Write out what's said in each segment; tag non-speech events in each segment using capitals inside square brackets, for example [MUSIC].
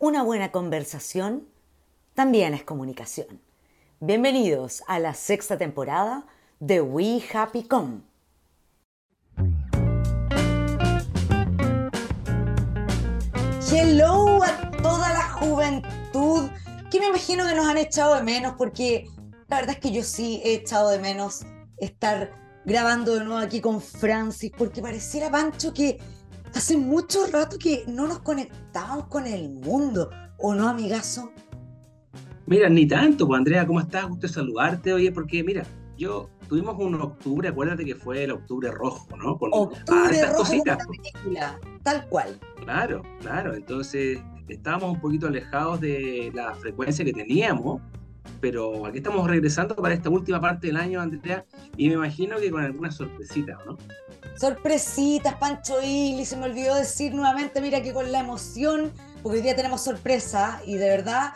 una buena conversación también es comunicación. Bienvenidos a la sexta temporada de We Happy Com. Hello a toda la juventud que me imagino que nos han echado de menos porque la verdad es que yo sí he echado de menos estar grabando de nuevo aquí con Francis porque pareciera Pancho que hace mucho rato que no nos conectamos con el mundo, ¿o no, amigazo? Mira, ni tanto, pues Andrea, ¿cómo estás? Gusto saludarte, oye, porque mira, yo tuvimos un octubre, acuérdate que fue el octubre rojo, ¿no? Con octubre rojo cositas, película, tal cual. Claro, claro, entonces estábamos un poquito alejados de la frecuencia que teníamos, pero aquí estamos regresando para esta última parte del año, Andrea, y me imagino que con algunas sorpresitas, ¿no? Sorpresitas, Pancho y se me olvidó decir nuevamente, mira que con la emoción, porque hoy día tenemos sorpresa y de verdad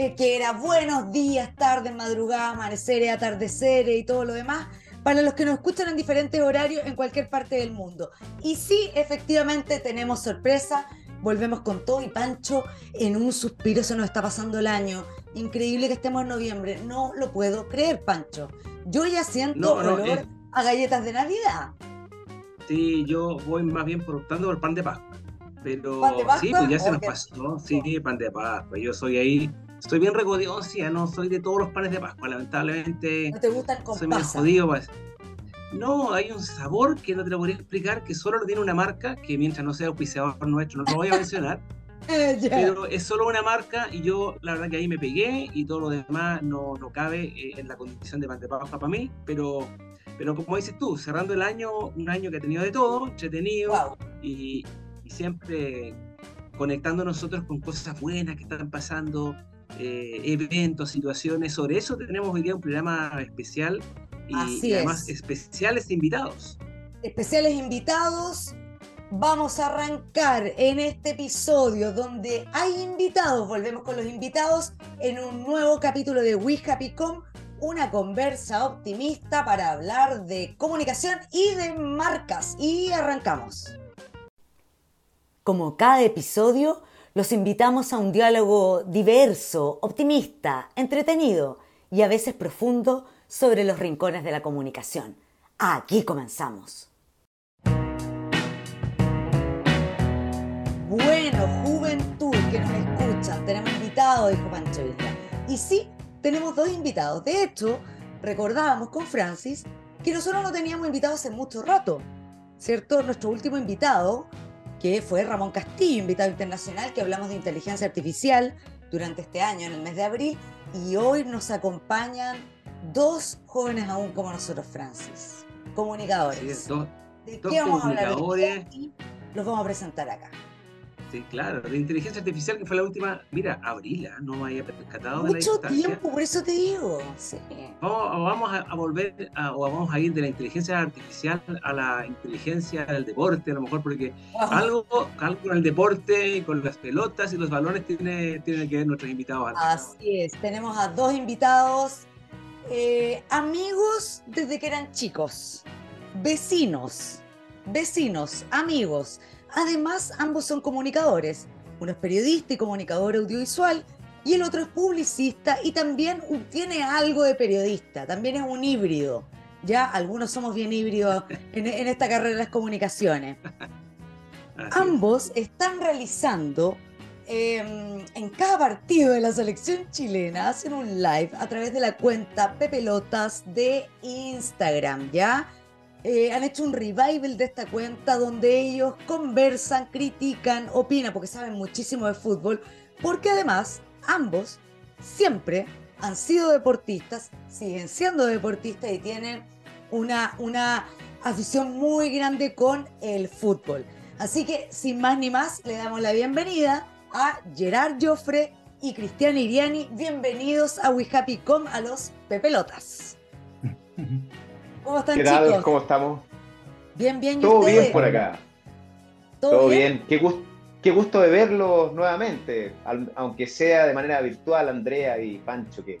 eh, que era buenos días, tardes, madrugadas, amaneceres, atardeceres y todo lo demás, para los que nos escuchan en diferentes horarios en cualquier parte del mundo. Y sí, efectivamente tenemos sorpresa, volvemos con todo y Pancho en un suspiro se nos está pasando el año. Increíble que estemos en noviembre, no lo puedo creer, Pancho. Yo ya siento olor a galletas de Navidad. Sí, yo voy más bien por optando por pan de Pascua. Pero sí, pues ya se nos pasó. Sí, pan de Pascua. Yo soy ahí, estoy bien regodiosia, no soy de todos los panes de Pascua, lamentablemente. ¿No te gustan con Soy medio jodido, pues. No, hay un sabor que no te lo podría explicar, que solo lo tiene una marca, que mientras no sea auspiciador nuestro, no lo voy a mencionar. [LAUGHS] Pero es solo una marca y yo la verdad que ahí me pegué y todo lo demás no, no cabe eh, en la condición de pan de para mí, pero pero como dices tú, cerrando el año, un año que ha tenido de todo, entretenido y, siempre conectando nosotros con cosas buenas que están pasando, eh, eventos, situaciones. Sobre eso tenemos hoy día un programa especial y, además especiales invitados. Especiales invitados. Vamos a arrancar en este episodio donde hay invitados, volvemos con los invitados en un nuevo capítulo de We Happy Com una conversa optimista para hablar de comunicación y de marcas. Y arrancamos. Como cada episodio, los invitamos a un diálogo diverso, optimista, entretenido y a veces profundo sobre los rincones de la comunicación. Aquí comenzamos. Bueno, juventud que nos escucha, tenemos invitado, dijo Pancho Villa. Y sí, tenemos dos invitados. De hecho, recordábamos con Francis que nosotros no teníamos invitados hace mucho rato, ¿cierto? Nuestro último invitado, que fue Ramón Castillo, invitado internacional, que hablamos de inteligencia artificial durante este año, en el mes de abril, y hoy nos acompañan dos jóvenes aún como nosotros, Francis, comunicadores. ¿De qué vamos a hablar? Los vamos a presentar acá. Sí, claro, de inteligencia artificial que fue la última, mira, abril, ¿eh? no me había percatado de Mucho tiempo, por eso te digo. Sí. Vamos, a, volver o vamos a ir de la inteligencia artificial a la inteligencia del deporte, a lo mejor porque algo, algo con el deporte y con las pelotas y los balones tiene, tiene que ver nuestros invitados. Así es, tenemos a dos invitados, eh, amigos desde que eran chicos, vecinos, vecinos, amigos Además, ambos son comunicadores. Uno es periodista y comunicador audiovisual y el otro es publicista y también tiene algo de periodista, también es un híbrido. Ya algunos somos bien híbridos en, esta carrera de las comunicaciones. Ambos están realizando em, en cada partido de la selección chilena, hacen un live a través de la cuenta Pepelotas de Instagram, ¿ya? Eh, han hecho un revival de esta cuenta donde ellos conversan, critican, opinan, porque saben muchísimo de fútbol, porque además ambos siempre han sido deportistas, siguen siendo deportistas y tienen una, una afición muy grande con el fútbol. Así que, sin más ni más, le damos la bienvenida a Gerard Joffre y Cristian Iriani. Bienvenidos a We Happy Com a los Pepelotas. [LAUGHS] ¿Cómo están, ¿Qué tal? ¿Cómo estamos? Bien, bien. Todo bien por acá. Todo, bien. Qué, qué, gusto de verlos nuevamente, aunque sea de manera virtual, Andrea y Pancho, que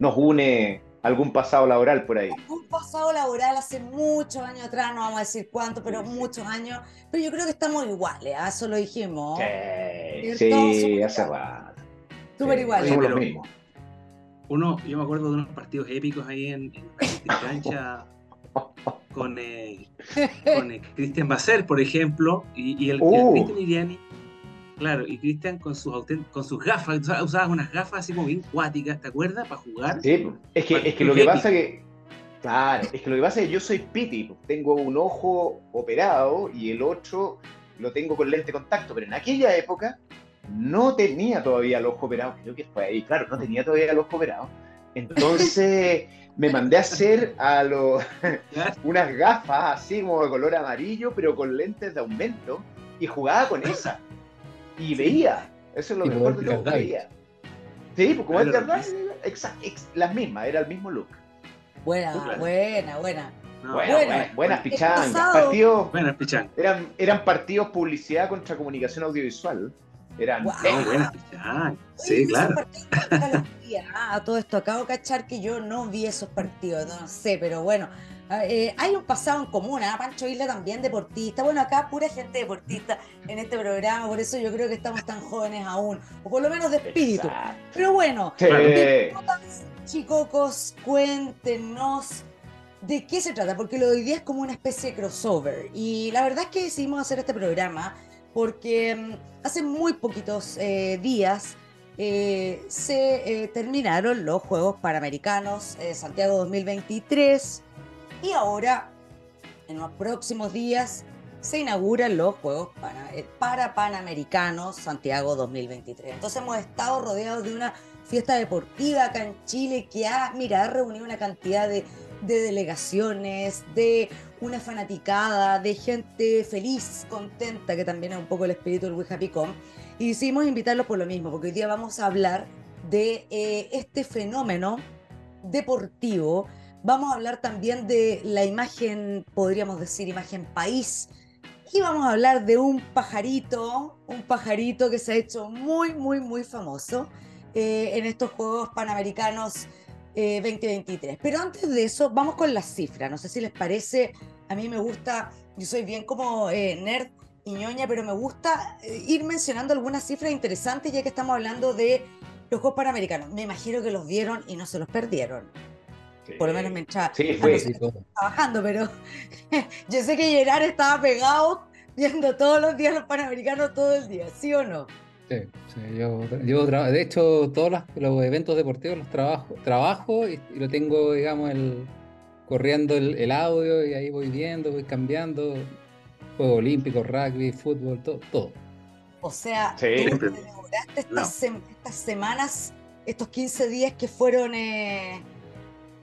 nos une algún pasado laboral por ahí. Un pasado laboral hace muchos años atrás, no vamos a decir cuánto, pero muchos años. Pero yo creo que estamos iguales, ¿ah? eso lo dijimos. Sí, hace rato. Súper iguales. Somos los mismos. Uno, yo me acuerdo de unos partidos épicos ahí en, en cancha con, eh, [LAUGHS] con eh, Cristian Basser, por ejemplo, y, y el, uh. Cristian Iriani Claro, y Cristian con sus con sus gafas, usabas unas gafas así como bien cuáticas, ¿te acuerdas? Para jugar. Sí, es que, es que lo que pasa que. Claro, es que lo que pasa es que yo soy piti, tengo un ojo operado y el otro lo tengo con lente de contacto, pero en aquella época no tenía todavía el ojo operado, creo que fue ahí, claro, no tenía todavía el ojo operado. Entonces me mandé a hacer a los [LAUGHS] unas gafas así como de color amarillo, pero con lentes de aumento y jugaba con esa y veía. Eso es lo mejor de lo que veía. Sí, pues como Edgar las mismas, era el mismo look. Buena, buena, buena. buenas, buenas pichangas. Partidos, buenas pichangas. Eran, eran partidos publicidad contra comunicación audiovisual. Eran wow. buenas pichangas. Sí, claro. [LAUGHS] Ah, todo esto acabo de cachar que yo no vi esos partidos, no sé, pero bueno, Ah, eh, hay un pasado en común, ¿ah? Pancho Isla también deportista. Bueno, acá pura gente deportista en este programa, por eso yo creo que estamos tan jóvenes aún, o por lo menos de espíritu. Pero bueno, chicocos, cuéntenos de qué se trata, porque lo de hoy día es como una especie de crossover. Y la verdad es que decidimos hacer este programa porque mm, hace muy poquitos eh, días eh, se terminaron los Juegos Panamericanos Santiago 2023 y ahora, en los próximos días, se inauguran los Juegos para, Panamericanos Santiago 2023. Entonces hemos estado rodeados de una fiesta deportiva acá en Chile que ha, mira, reunido una cantidad de, delegaciones, de una fanaticada, de gente feliz, contenta, que también es un poco el espíritu del We Happy Y decidimos invitarlos por lo mismo, porque hoy día vamos a hablar de eh, este fenómeno deportivo Vamos a hablar también de la imagen, podríamos decir, imagen país. Y vamos a hablar de un pajarito, un pajarito que se ha hecho muy, muy, muy famoso eh, en estos Juegos Panamericanos 2023. Eh, Pero antes de eso, vamos con las cifras. No sé si les parece, a mí me gusta, yo soy bien como eh, nerd y ñoña, pero me gusta ir mencionando algunas cifras interesantes ya que estamos hablando de los Juegos Panamericanos. Me imagino que los vieron y no se los perdieron. Por lo menos me echaba. Sí, fue. Trabajando, pero [LAUGHS] yo sé que Gerard estaba pegado viendo todos los días los panamericanos todo el día, ¿sí o no? Sí, sí yo, yo de hecho todos los, eventos deportivos los trabajo, trabajo y, lo tengo, digamos, el, corriendo el, audio y ahí voy viendo, voy cambiando. Juegos olímpicos, rugby, fútbol, todo. todo. O sea, tú estas, estas, semanas, estos 15 días que fueron... Eh,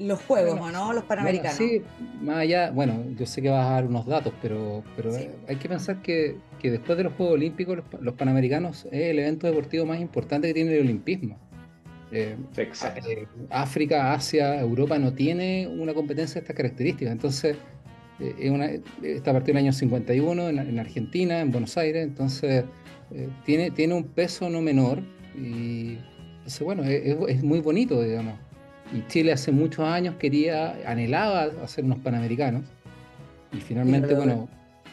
los Juegos, ¿no? Los Panamericanos. sí, más allá, bueno, yo sé que vas a dar unos datos, pero, pero hay que pensar que, después de los Juegos Olímpicos, los, Panamericanos es el evento deportivo más importante que tiene el olimpismo. Eh, Exacto. Eh, África, Asia, Europa no tiene una competencia de estas características. Entonces, eh, es una, está a partir del año 51 en, Argentina, en Buenos Aires, entonces tiene, tiene un peso no menor y entonces, bueno, es muy bonito, digamos. Y Chile hace muchos años quería, anhelaba hacer unos panamericanos. Y finalmente, bueno,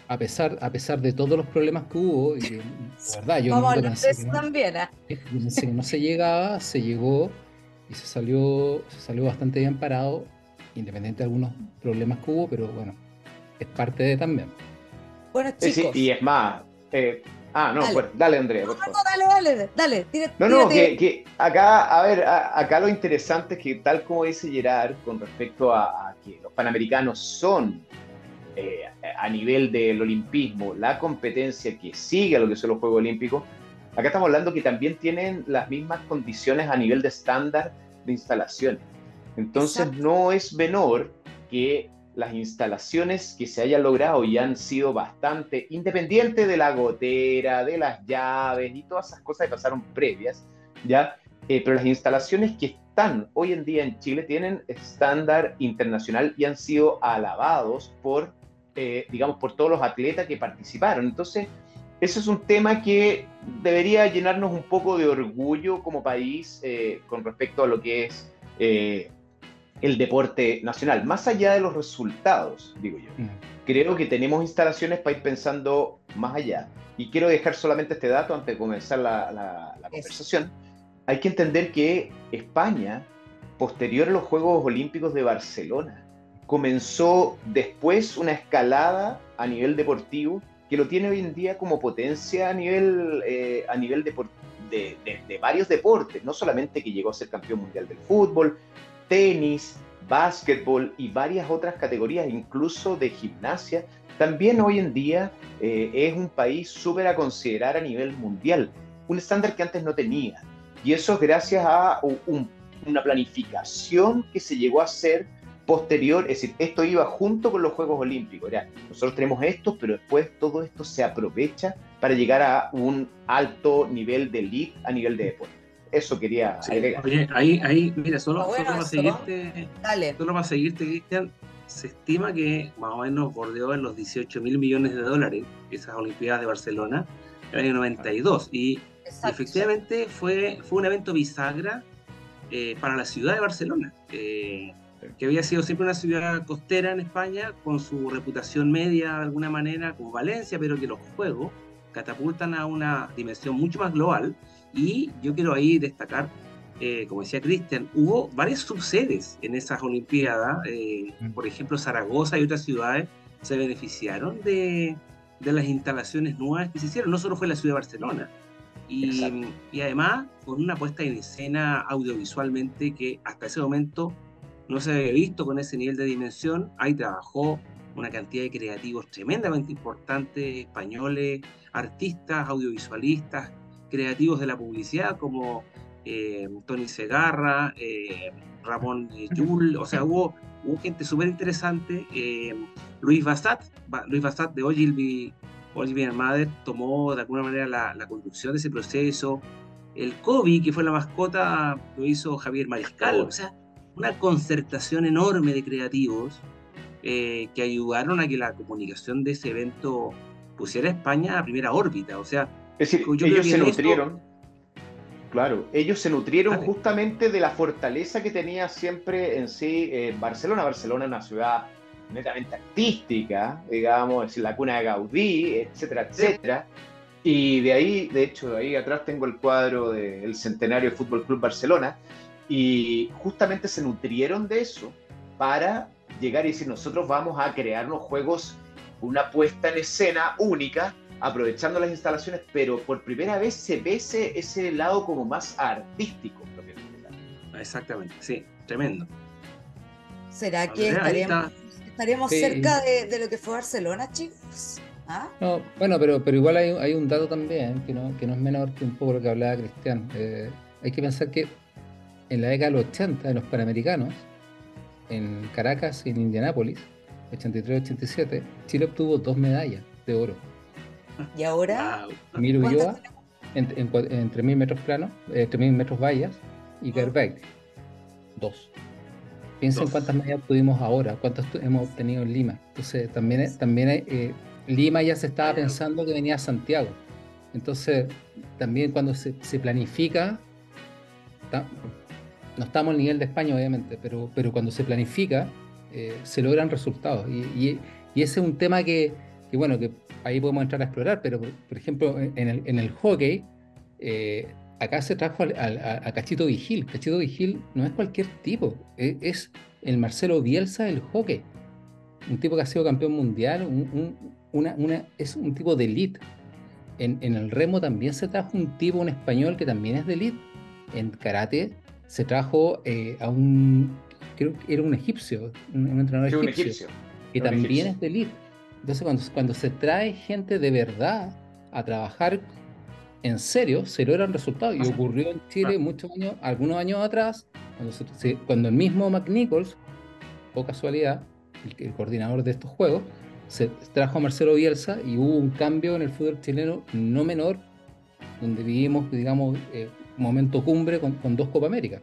a pesar, a pesar de todos los problemas que hubo, y de [LAUGHS] verdad, yo no pensé, que no, también, ¿eh? que no se llegaba, se llegó y se salió, se salió bastante bien parado, independiente de algunos problemas que hubo, pero bueno, es parte de también. Bueno, chicos. Sí, y es más, eh, Ah, no, dale. Pues, dale, Andrea. No, dale, dale, dale. no, no, que, acá, a ver, acá lo interesante es que, tal como dice Gerard, con respecto a, que los panamericanos son, eh, a nivel del olimpismo, la competencia que sigue a lo que son los Juegos Olímpicos, acá estamos hablando que también tienen las mismas condiciones a nivel de estándar de instalaciones. Entonces, no es menor que las instalaciones que se hayan logrado y han sido bastante, independientes de la gotera, de las llaves y todas esas cosas que pasaron previas, ¿ya? Eh, pero las instalaciones que están hoy en día en Chile tienen estándar internacional y han sido alabados por, eh, digamos, por todos los atletas que participaron. Entonces, eso es un tema que debería llenarnos un poco de orgullo como país eh, con respecto a lo que es el deporte nacional, más allá de los resultados, digo yo. Mm. Creo que tenemos instalaciones para ir pensando más allá. Y quiero dejar solamente este dato antes de comenzar la, conversación. Hay que entender que España, posterior a los Juegos Olímpicos de Barcelona, comenzó después una escalada a nivel deportivo que lo tiene hoy en día como potencia a nivel, eh, a nivel de, de, varios deportes, no solamente que llegó a ser campeón mundial del fútbol, tenis, básquetbol y varias otras categorías, incluso de gimnasia, también hoy en día eh, es un país súper a considerar a nivel mundial, un estándar que antes no tenía. Y eso es gracias a una planificación que se llegó a hacer posterior, es decir, esto iba junto con los Juegos Olímpicos. nosotros tenemos esto, pero después todo esto se aprovecha para llegar a un alto nivel de elite a nivel de deporte. Eso quería agregar. Oye, ahí, ahí, mira, solo, solo para seguirte, solo para seguirte, Cristian, se estima que más o menos bordeó en los 18 mil millones de dólares esas Olimpiadas de Barcelona en el año 92. Y, efectivamente fue, fue un evento bisagra eh, para la ciudad de Barcelona, eh, que había sido siempre una ciudad costera en España, con su reputación media de alguna manera, como Valencia, pero que los juegos catapultan a una dimensión mucho más global. Y yo quiero ahí destacar eh, como decía Cristian, hubo varias subsedes en esas Olimpiadas. Eh, mm. por ejemplo, Zaragoza y otras ciudades se beneficiaron de, de, las instalaciones nuevas que se hicieron. No solo fue la ciudad de Barcelona. Y, y, además con una puesta en escena audiovisualmente que hasta ese momento no se había visto con ese nivel de dimensión. Ahí trabajó una cantidad de creativos tremendamente importantes, españoles, artistas, audiovisualistas, creativos de la publicidad como eh, Tony Segarra, eh, Ramón Yul, o sea, hubo, hubo gente súper interesante. Eh, Luis Bassat, Luis Bassat de Ogilvy, Ogilvy Mother tomó de alguna manera la, conducción de ese proceso. El COVID, que fue la mascota, lo hizo Javier Mariscal. O sea, una concertación enorme de creativos que ayudaron a que la comunicación de ese evento pusiera a España a primera órbita. O sea, es decir, ellos se nutrieron. Claro, ellos se nutrieron justamente de la fortaleza que tenía siempre en sí eh, Barcelona. Barcelona es una ciudad netamente artística, digamos, es la cuna de Gaudí, etcétera, etcétera. Y de ahí, de hecho, ahí atrás tengo el cuadro del centenario Fútbol Club Barcelona. Y justamente se nutrieron de eso para llegar y decir, nosotros vamos a crear unos juegos, una puesta en escena única aprovechando las instalaciones, pero por primera vez se ve ese, ese lado como más artístico. Exactamente, sí, tremendo. ¿Será que estaremos, cerca de, lo que fue Barcelona, chicos? ¿Ah? bueno, pero, pero igual hay, hay, un dato también que no, que no es menor que un poco lo que hablaba Cristian. Eh, hay que pensar que en la década de los 80, en los Panamericanos, en Caracas y en Indianápolis, 83-87, Chile obtuvo dos medallas de oro. Y ahora. Miro Ulloa, entre mil metros planos, entre mil metros vallas, y Gerbeck, dos. Piensen cuántas medallas tuvimos ahora, cuántas hemos obtenido en Lima. Entonces, también, también eh, Lima ya se estaba pensando que venía a Santiago. Entonces, también cuando se, planifica, no estamos al nivel de España, obviamente, pero, pero cuando se planifica, eh, se logran resultados. Y, y, ese es un tema que, que, bueno, que ahí podemos entrar a explorar, pero por, ejemplo, en el, en el hockey, eh, acá se trajo a, Cachito Vigil. Cachito Vigil no es cualquier tipo, e, es, el Marcelo Bielsa del hockey. Un tipo que ha sido campeón mundial, una, una, es un tipo de elite. En, en, el remo también se trajo un tipo, un español que también es de elite. En karate se trajo eh, a un, creo que era un egipcio, un, entrenador egipcio, que también es de elite. Entonces, cuando, cuando se trae gente de verdad a trabajar en serio, se logran resultados. Y ocurrió en Chile muchos años, algunos años atrás, cuando, cuando el mismo McNichols, o casualidad, el, coordinador de estos juegos, se trajo a Marcelo Bielsa y hubo un cambio en el fútbol chileno no menor, donde vivimos, digamos, eh, un momento cumbre con, dos Copa América.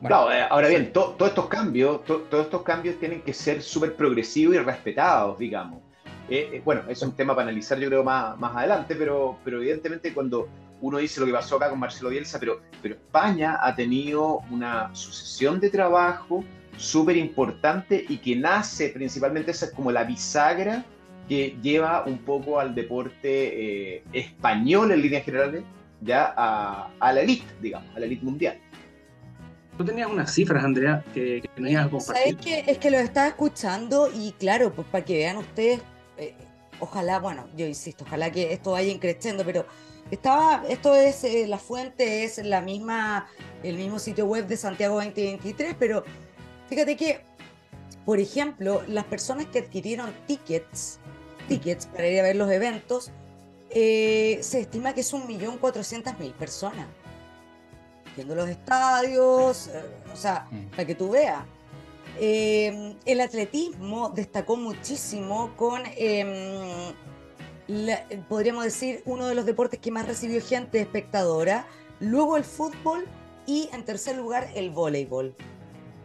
claro, eh, ahora bien, todos estos cambios, todos estos cambios tienen que ser súper progresivos y respetados, digamos. Eh, eh, bueno, es un tema para analizar yo creo más, más adelante, pero, pero evidentemente cuando uno dice lo que pasó acá con Marcelo Bielsa, pero, pero España ha tenido una sucesión de trabajo súper importante y que nace principalmente, esa es como la bisagra que lleva un poco al deporte eh, español en líneas generales, ya a, a, la elite, digamos, a la elite mundial. Tú tenías unas cifras, Andrea, que, que ibas a compartir. ¿Sabes que, es que lo estaba escuchando y claro, pues para que vean ustedes, ojalá, bueno, yo insisto, ojalá que esto vaya increciendo, pero estaba, esto es, eh, la fuente es la misma, el mismo sitio web de Santiago 2023, pero fíjate que, por ejemplo, las personas que adquirieron tickets, tickets para ir a ver los eventos, eh, se estima que es un millón cuatrocientas mil personas. Viendo los estadios, eh, o sea, mm. para que tú veas. El atletismo destacó muchísimo con em, podríamos decir, uno de los deportes que más recibió gente espectadora, luego el fútbol y en tercer lugar el voleibol.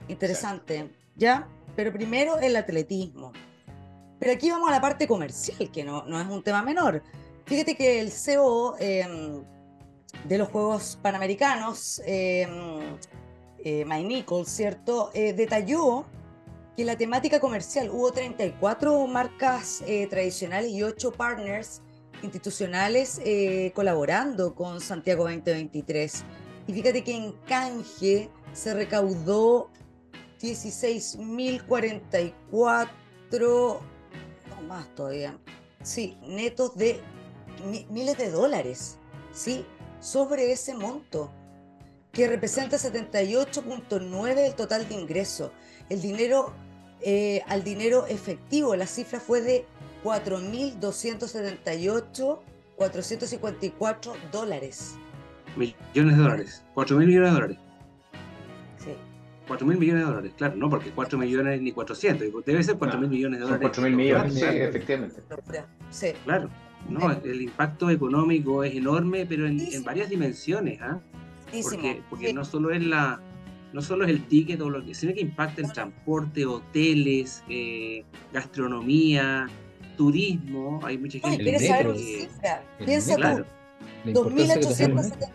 Interesante, ¿ya? Pero primero el atletismo. Pero aquí vamos a la parte comercial, que no, no es un tema menor. Fíjate que el CEO em, de los Juegos Panamericanos, eh, Mike Nichols, ¿cierto? Eh, detalló que la temática comercial hubo 34 marcas eh, tradicionales y 8 partners institucionales eh, colaborando con Santiago 2023. Y fíjate que en canje se recaudó 16.044, no más todavía, sí, netos de miles de dólares, sí, sobre ese monto, que representa 78.9 del total de ingreso. El dinero eh, al dinero efectivo. La cifra fue de 4.278, 454 dólares. Millones de dólares. 4.000 millones de dólares. Sí. 4 mil millones de dólares, claro, no porque 4 millones ni 400, debe ser 4 mil millones de dólares. 4 mil millones, sí, efectivamente. Sí. Claro, no, el impacto económico es enorme, pero en, varias dimensiones, ¿ah? Porque, porque no solo es la, no solo es el ticket o lo que, sino que impacta en transporte, hoteles, eh, gastronomía, turismo. Hay mucha gente que saber cifra. Piensa tú, 2.870,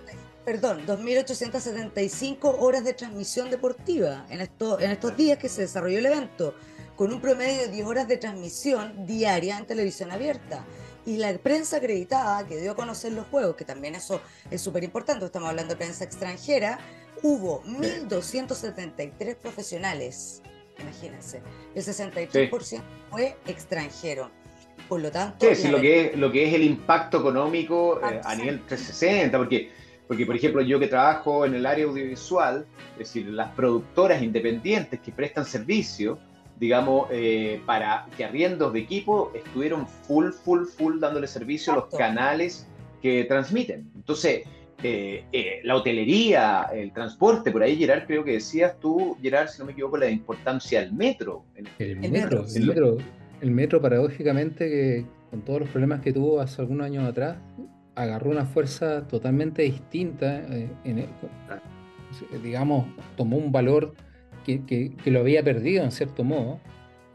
perdón, 2.875 horas de transmisión deportiva en, esto, en estos días que se desarrolló el evento, con un promedio de 10 horas de transmisión diaria en televisión abierta. Y la prensa acreditada que dio a conocer los juegos, que también eso es súper importante, estamos hablando de prensa extranjera, hubo 1.273 profesionales, imagínense, el 63% fue extranjero. Por lo tanto... Sí, lo, que es, lo que es el impacto económico eh, a nivel 360, porque, porque por ejemplo yo que trabajo en el área audiovisual, es decir, las productoras independientes que prestan servicio, digamos, eh, para que arriendos de equipo estuvieron full, full, full dándole servicio a los canales que transmiten. Entonces, eh, eh, la hotelería, el transporte, por ahí Gerard creo que decías tú, Gerard, si no me equivoco, la importancia del metro. El, metro, el metro, el metro paradójicamente que con todos los problemas que tuvo hace algunos años atrás, agarró una fuerza totalmente distinta, eh, digamos, tomó un valor que, que, lo había perdido en cierto modo.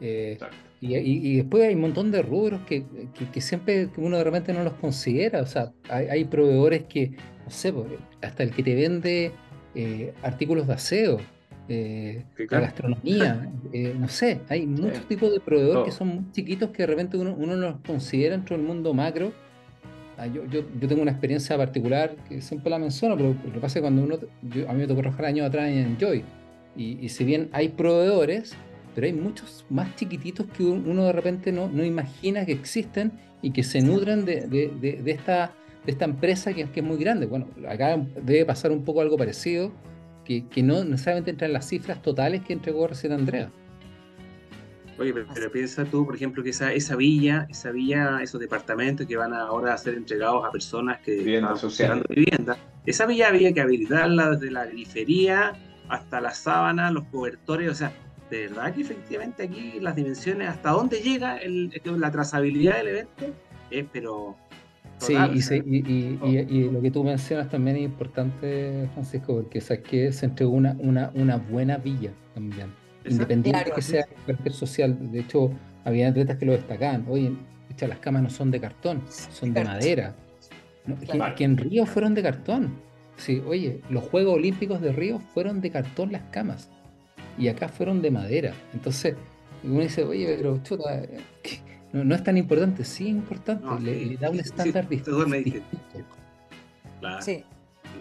Y, y, después hay un montón de rubros que, que, siempre uno de repente no los considera. O sea, hay, hay proveedores que no sé, hasta el que te vende eh, artículos de aseo, eh, gastronomía, [LAUGHS] eh, no sé, hay muchos tipos de proveedores que son muy chiquitos que de repente uno, no los considera dentro del mundo macro. Ah, yo, yo, yo, tengo una experiencia particular que siempre la menciono, pero lo que pasa es que cuando uno, a mí me tocó trabajar años atrás en Joy, y, si bien hay proveedores, pero hay muchos más chiquititos que uno de repente no, no imagina que existen y que se nutren de, de, de esta de esta empresa que, que, es muy grande. Bueno, acá debe pasar un poco algo parecido, que, que no necesariamente entra en las cifras totales que entregó recién Andrea. Oye, pero, piensa tú, por ejemplo, que esa, esa villa, esa villa, esos departamentos que van ahora a ser entregados a personas que vivienda están vivienda, esa villa había que habilitarla desde la grifería hasta la sábana, los cobertores, o sea, de verdad que efectivamente aquí las dimensiones, hasta dónde llega el, la trazabilidad del evento, es pero Sí, y, y, lo que tú mencionas también es importante, Francisco, porque sabes que se entregó una, una, una buena villa también, independiente de que sea carácter social. De hecho, había atletas que lo destacaban. Oye, las camas no son de cartón, son de madera. que, en Río fueron de cartón. Sí, oye, los Juegos Olímpicos de Río fueron de cartón las camas. y acá fueron de madera. Entonces, uno dice, oye, pero chuta, no, es tan importante. Sí, es importante, le, da un estándar distinto. Claro. Sí.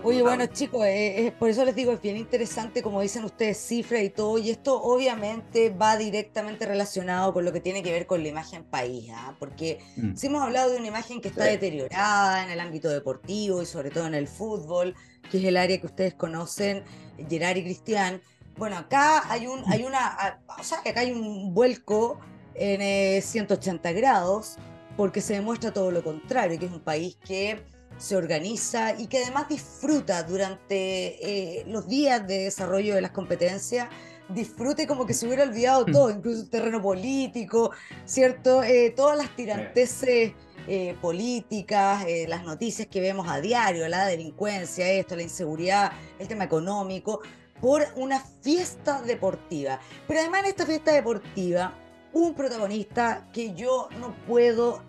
Oye, bueno, chicos, eh, eh, por eso les digo, es bien interesante, como dicen ustedes, cifras y todo, y esto obviamente va directamente relacionado con lo que tiene que ver con la imagen país, ¿ah? porque mm. si hemos hablado de una imagen que está deteriorada en el ámbito deportivo y sobre todo en el fútbol, que es el área que ustedes conocen, Gerard y Cristian, bueno, acá hay un, hay una, o sea, acá hay un vuelco en 180 eh, grados, porque se demuestra todo lo contrario, que es un país que se organiza y que además disfruta durante eh, los días de desarrollo de las competencias, disfrute como que se hubiera olvidado todo, incluso el terreno político, ¿cierto? Eh, todas las tiranteses eh, políticas, las noticias que vemos a diario, la delincuencia, esto, la inseguridad, el tema económico, por una fiesta deportiva. Pero además en esta fiesta deportiva, un protagonista que yo no puedo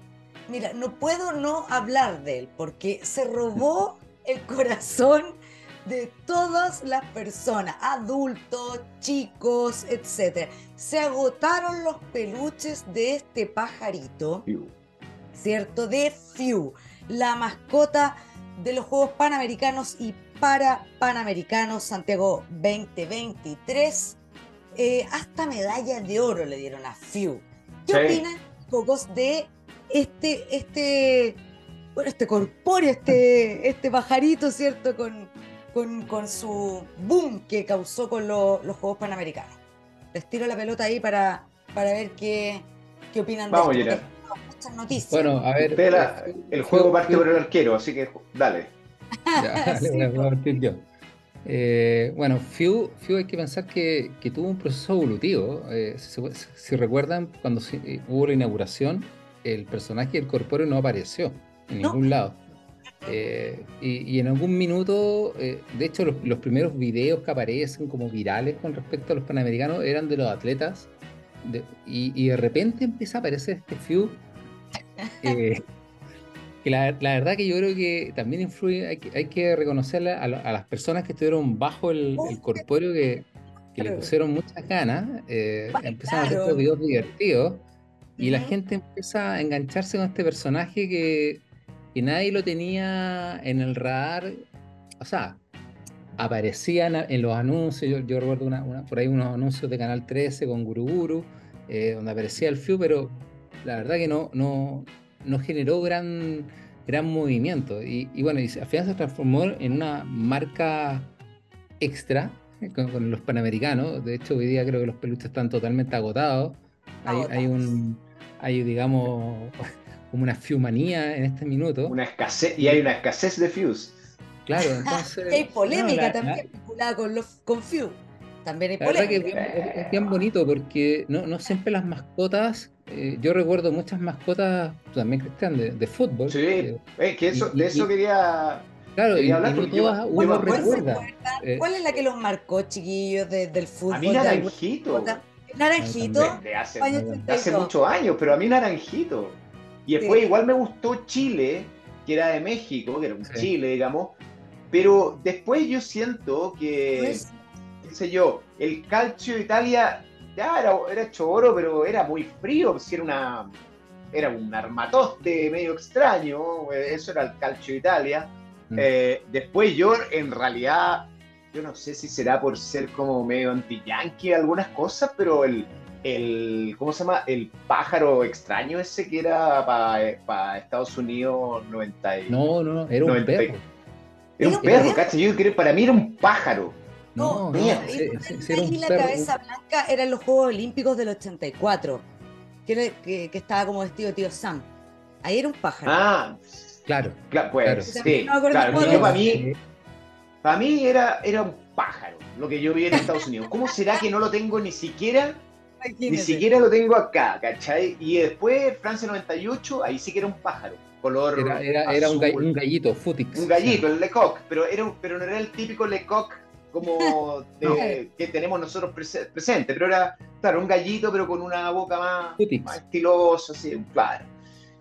mira, no puedo no hablar de él porque se robó [LAUGHS] el corazón de todas las personas, adultos, chicos, etc. Se agotaron los peluches de este pajarito, ¿cierto? De Few, la mascota de los Juegos Panamericanos y para Panamericanos Santiago 2023. Eh, hasta medalla de oro le dieron a Few. ¿Qué opinan, pocos, de este, este, bueno, este corpóreo, este, este pajarito, ¿cierto? Con, con, su boom que causó con los Juegos Panamericanos. Les tiro la pelota ahí para, para ver qué, qué opinan Vamos, de esto. Muchas noticias. Bueno, a ver. el juego parte por el arquero, así que dale. [LAUGHS] Ya, [LAUGHS] voy a partir yo. Eh, bueno, Few, hay que pensar que, que tuvo un proceso evolutivo. Eh, si, recuerdan, cuando eh, hubo la inauguración, el personaje del corpóreo no apareció en ningún lado. Eh, y, en algún minuto, eh, de hecho, los, primeros videos que aparecen como virales con respecto a los panamericanos eran de los atletas. y, de repente empieza a aparecer este Few. [LAUGHS] Eh, que la, verdad que yo creo que también influye, hay que, hay que reconocerle a, las personas que estuvieron bajo el, el corpóreo que, le pusieron muchas ganas, empezaron a hacer estos videos divertidos. Y la gente empieza a engancharse con este personaje que, nadie lo tenía en el radar. O sea, aparecían en los anuncios. Yo, recuerdo una, por ahí unos anuncios de Canal 13 con Guruguru, eh, donde aparecía el FIU, pero la verdad que no, no, no generó gran, gran movimiento. Y, bueno, y al final se transformó en una marca extra con, con, los panamericanos. De hecho, hoy día creo que los peluches están totalmente agotados. Hay, hay, un, hay, digamos, [LAUGHS] como una fiumanía en este minuto. Una escasez, y hay una escasez de fius. Claro, [LAUGHS] entonces. hay polémica también vinculada con, los, con fiu. También hay polémica. Que es, bien, bonito porque no, no siempre las mascotas. Eh, yo recuerdo muchas mascotas, también Cristian, de, de fútbol. Sí, eh, es que eso, de eso quería. Claro, y, hablar y todas uno recuerda. Eh, ¿Cuál es la que los marcó, chiquillos, del fútbol? A mí Naranjito. Naranjito. De, hace, hace muchos años, pero a mí Naranjito. Y después igual me gustó Chile, que era de México, que era un Chile, digamos. Pero después yo siento que, pues qué sé yo, el calcio de Italia ya era, era hecho oro, pero era muy frío, si era una era un armatoste medio extraño, eso era el calcio de Italia. Mm. Eh, después yo en realidad yo no sé si será por ser como medio anti-yankee algunas cosas, pero el, el, ¿cómo se llama? El pájaro extraño ese que era para Estados Unidos 90 No, no, era un perro. Era un perro, ¿cachai? Yo creo para mí era un pájaro. No, no, no la cabeza blanca eran los Juegos Olímpicos del 84, que, que, que estaba como vestido de tío Sam. Ahí era un pájaro. Ah, claro. Claro, pues, sí. claro, yo para mí para mí era, era un pájaro lo que yo vi en Estados Unidos. ¿Cómo será que no lo tengo ni siquiera? Ni siquiera lo tengo acá, ¿cachai? Y después Francia 98, ahí sí que era un pájaro. Color era, era, un, gallito, Futix. Un gallito, el Lecoq, pero, era, pero no era el típico Lecoq como [LAUGHS] que tenemos nosotros presente, pero era, claro, un gallito, pero con una boca más, más estilosa, así, claro.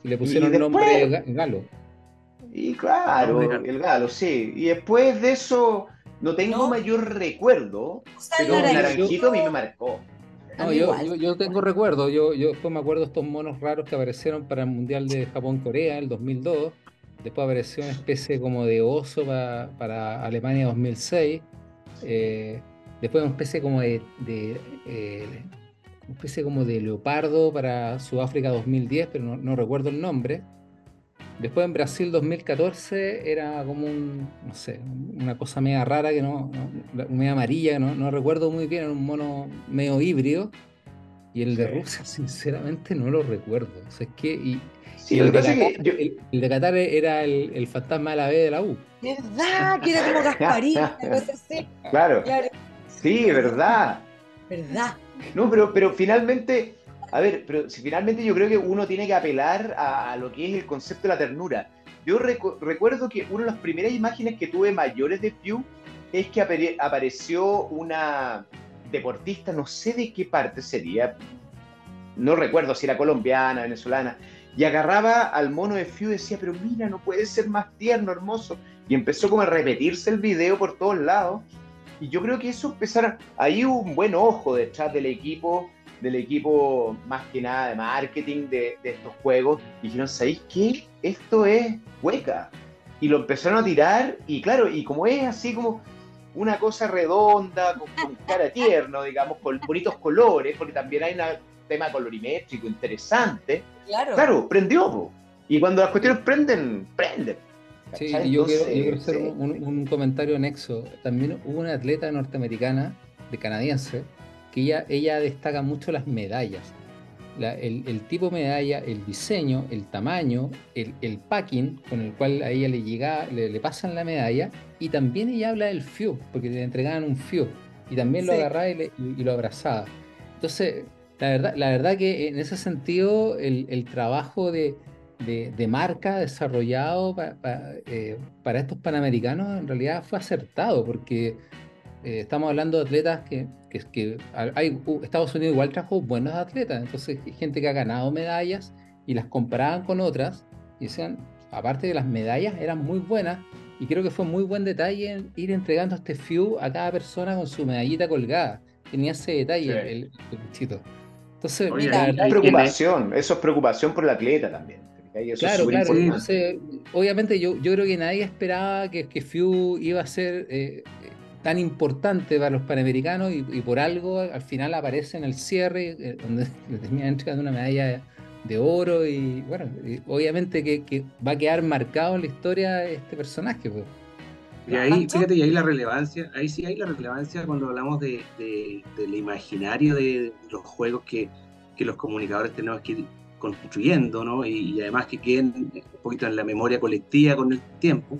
Y le pusieron el nombre galo. Y claro, el galo, sí. Y después de eso, no tengo mayor recuerdo, pero el naranjito a mí me marcó. No, yo, yo, tengo recuerdo, yo, yo después me acuerdo estos monos raros que aparecieron para el Mundial de Japón-Corea, el 2002. Después apareció una especie como de oso para, para Alemania 2006. Eh, después una especie como de, eh, una especie como de leopardo para Sudáfrica 2010, pero no, no, recuerdo el nombre. Después en Brasil 2014 era como un, no sé, una cosa media rara que no, no media amarilla, no, no recuerdo muy bien, era un mono medio híbrido. Y el de Rusia, sinceramente, no lo recuerdo. O sea, es que, y, el, de Qatar, el, de Qatar era el, el, fantasma de la B de la U. ¿Verdad? Que era como Gasparín, así. [LAUGHS] Claro. claro. Sí, verdad. ¿Verdad? No, pero, pero finalmente a ver, pero si finalmente yo creo que uno tiene que apelar a, lo que es el concepto de la ternura. Yo recuerdo que una de las primeras imágenes que tuve mayores de Pew es que apareció una deportista, no sé de qué parte sería, no recuerdo si era colombiana, venezolana, y agarraba al mono de Pew y decía, pero mira, no puede ser más tierno, hermoso. Y empezó como a repetirse el video por todos lados. Y yo creo que eso empezaron, ahí un buen ojo detrás del equipo del equipo más que nada de marketing de, estos juegos, y dijeron, ¿sabéis qué? Esto es hueca. Y lo empezaron a tirar, y claro, y como es así como una cosa redonda, con, cara tierno, digamos, con bonitos colores, porque también hay un tema colorimétrico interesante. Claro, claro prendió. Y cuando las cuestiones prenden, prenden. Sí, yo, quiero, hacer un, un, comentario anexo. También hubo una atleta norteamericana, de canadiense, que ella, ella destaca mucho las medallas. el, tipo de medalla, el diseño, el tamaño, el, packing con el cual a ella le llega, le, pasan la medalla, y también ella habla del FIU, porque le entregaban un FIU, y también lo agarraba y, lo abrazaba. Entonces, la verdad, la verdad que en ese sentido, el, trabajo de, marca desarrollado eh, para estos panamericanos en realidad fue acertado, porque eh, estamos hablando de atletas que, que, hay, Estados Unidos igual trajo buenos atletas, entonces hay gente que ha ganado medallas y las comparaban con otras y decían, aparte de las medallas, eran muy buenas y creo que fue muy buen detalle ir entregando este FIU a cada persona con su medallita colgada. Tenía ese detalle el, el, Entonces, preocupación, eso es preocupación por el atleta también. claro, claro. obviamente yo, yo creo que nadie esperaba que, que FIU iba a ser eh, tan importante para los panamericanos y, por algo al final aparece en el cierre eh, donde [LAUGHS] le terminan entregando una medalla de, oro y bueno, obviamente que, va a quedar marcado en la historia este personaje. Pues. Y ahí, fíjate, y ahí la relevancia, ahí sí hay la relevancia cuando hablamos de, del imaginario de los juegos que, que, los comunicadores tenemos que ir construyendo, ¿no? Y, y, además que queden un poquito en la memoria colectiva con el tiempo.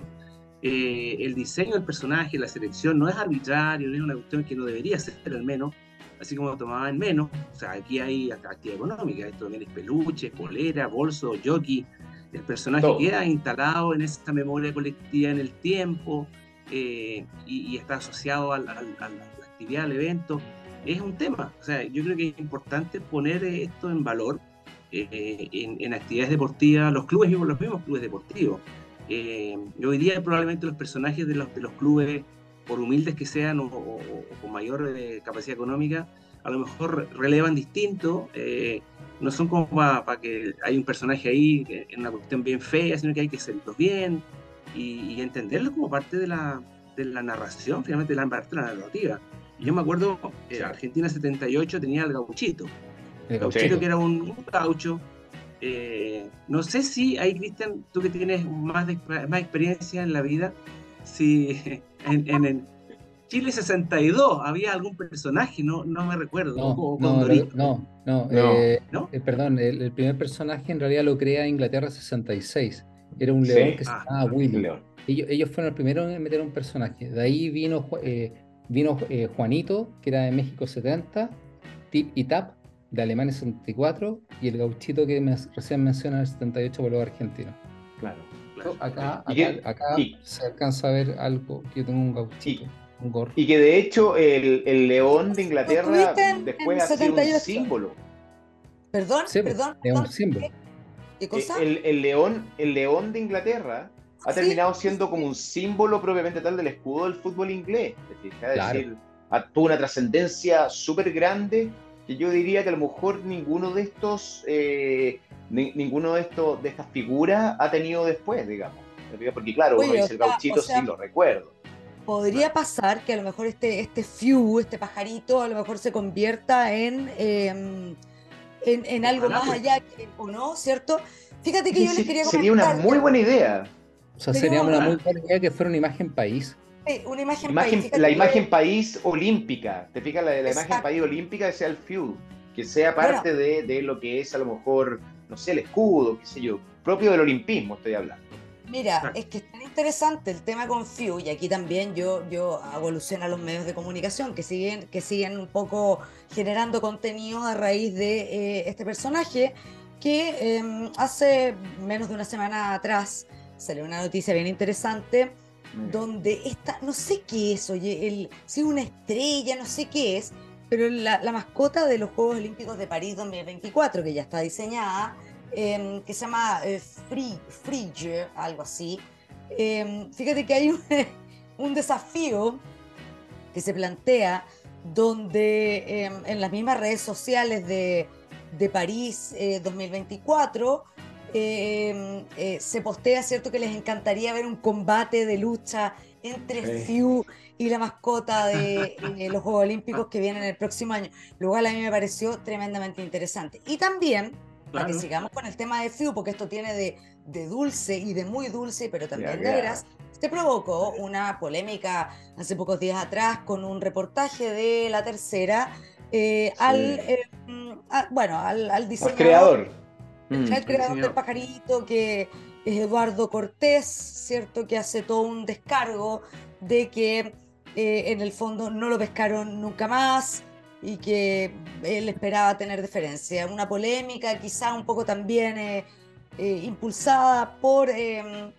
Eh, el diseño del personaje, la selección, no es arbitrario, no es una cuestión que no debería ser al menos, así como tomaban menos. O sea, aquí hay actividad económica, esto también es peluche, polera, bolso, jockey. El personaje queda instalado en esa memoria colectiva en el tiempo eh, y, está asociado a la actividad, al evento. Es un tema. O sea, yo creo que es importante poner esto en valor eh, en, en, actividades deportivas, los clubes, los mismos clubes deportivos. Eh, hoy día probablemente los personajes de los, de los clubes, por humildes que sean o, con mayor eh, capacidad económica, a lo mejor relevan distinto. Eh, no son como para que hay un personaje ahí en una cuestión bien fea, sino que hay que hacerlo bien y, entenderlo como parte de la, de la narración, finalmente la parte de la narrativa. Y yo me acuerdo, eh, Argentina 78 tenía el gauchito. El gauchito que era un, un gaucho eh, no sé si ahí, Cristian, tú que tienes más, más experiencia en la vida, si [LAUGHS] en, en, Chile 62 había algún personaje, no, no me recuerdo. No, no, no, eh, eh, perdón, el, primer personaje en realidad lo crea Inglaterra 66. Era un león que se ah, llamaba Willy. Ellos, ellos, fueron los primeros en meter un personaje. De ahí vino, vino Juanito, que era de México 70, Tip y Tap, de Alemania 74 y el gauchito que me, recién menciona el 78 por los argentinos. Claro. Acá, acá, se alcanza a ver algo, que yo tengo un gauchito. un gorro. Y que de hecho el, el león de Inglaterra después ha sido un símbolo. Perdón, sí, perdón. Es un símbolo. ¿Qué, cosa? El, el, león, el león de Inglaterra ha terminado siendo como un símbolo propiamente tal del escudo del fútbol inglés. Es decir, tuvo una trascendencia súper grande que yo diría que a lo mejor ninguno de estos, eh, ninguno de estos, de estas figuras ha tenido después, digamos. Porque claro, uno dice el gauchito, sí lo recuerdo. Podría pasar que a lo mejor este, este Few, este pajarito, a lo mejor se convierta en, em, en, algo más pues. allá, ¿o no? ¿Cierto? Fíjate que yo les quería comentar. Sería una muy buena idea. O sea, sería una muy buena idea que fuera una imagen país. Sí, una imagen, país. La imagen país olímpica. ¿Te fijas? La, la imagen país olímpica que sea el Few, que sea parte de, de lo que es a lo mejor, no sé, el escudo, qué sé yo, propio del olimpismo estoy hablando. Mira, es que es tan interesante el tema con FIU, y aquí también yo, yo hago alusión a los medios de comunicación que siguen, que siguen un poco generando contenido a raíz de eh, este personaje, que em, hace menos de una semana atrás salió una noticia bien interesante donde esta, no sé qué es, oye, el, si es una estrella, no sé qué es, pero la, la mascota de los Juegos Olímpicos de París 2024, que ya está diseñada, Em, que se llama eh, algo así. Em, fíjate que hay [LAUGHS] un, desafío que se plantea donde em, en las mismas redes sociales de, París 2024 eh, eh, se postea, ¿cierto?, que les encantaría ver un combate de lucha entre Fiu y la mascota [LAUGHS] de los Juegos Olímpicos que vienen el próximo año. Lo cual a mí me pareció tremendamente interesante. Y también para que sigamos con el tema de FIU, porque esto tiene de, de dulce y de muy dulce, pero también de veras, se provocó una polémica hace pocos días atrás con un reportaje de la tercera eh, al, eh, bueno, al, al diseñador. creador. El, mm. creador del pajarito, que es Eduardo Cortés, ¿cierto? Que hace todo un descargo de que eh, en el fondo no lo pescaron nunca más, y que él esperaba tener deferencia. Una polémica quizá un poco también eh, eh, impulsada por,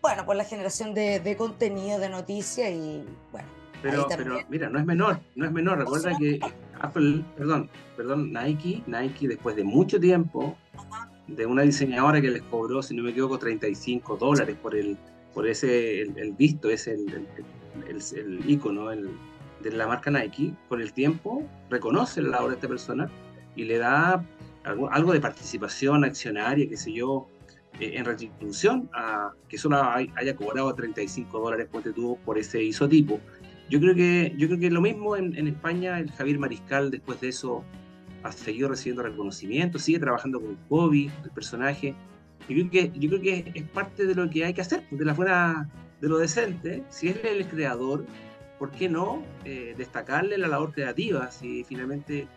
bueno, por la generación de, contenido, de noticias y bueno. Pero, pero mira, no es menor, no es menor. Recuerda que Apple, perdón, perdón, Nike, Nike después de mucho tiempo, de una diseñadora que les cobró, si no me equivoco, 35 dólares por el, por ese, el, visto, ese, el, el, el, icono, el, de la marca Nike, con el tiempo, reconoce la labor de esta persona y le da algo, de participación accionaria, qué sé yo, eh, en retribución a que solo haya cobrado 35 dólares por ese isotipo. Yo creo que, yo creo que lo mismo en, en, España, el Javier Mariscal después de eso ha seguido recibiendo reconocimiento, sigue trabajando con hobby, el personaje. Yo creo, que, yo creo que es parte de lo que hay que hacer, de la buena, de lo decente. Si es el creador, ¿por qué no eh, destacarle la labor creativa? Si finalmente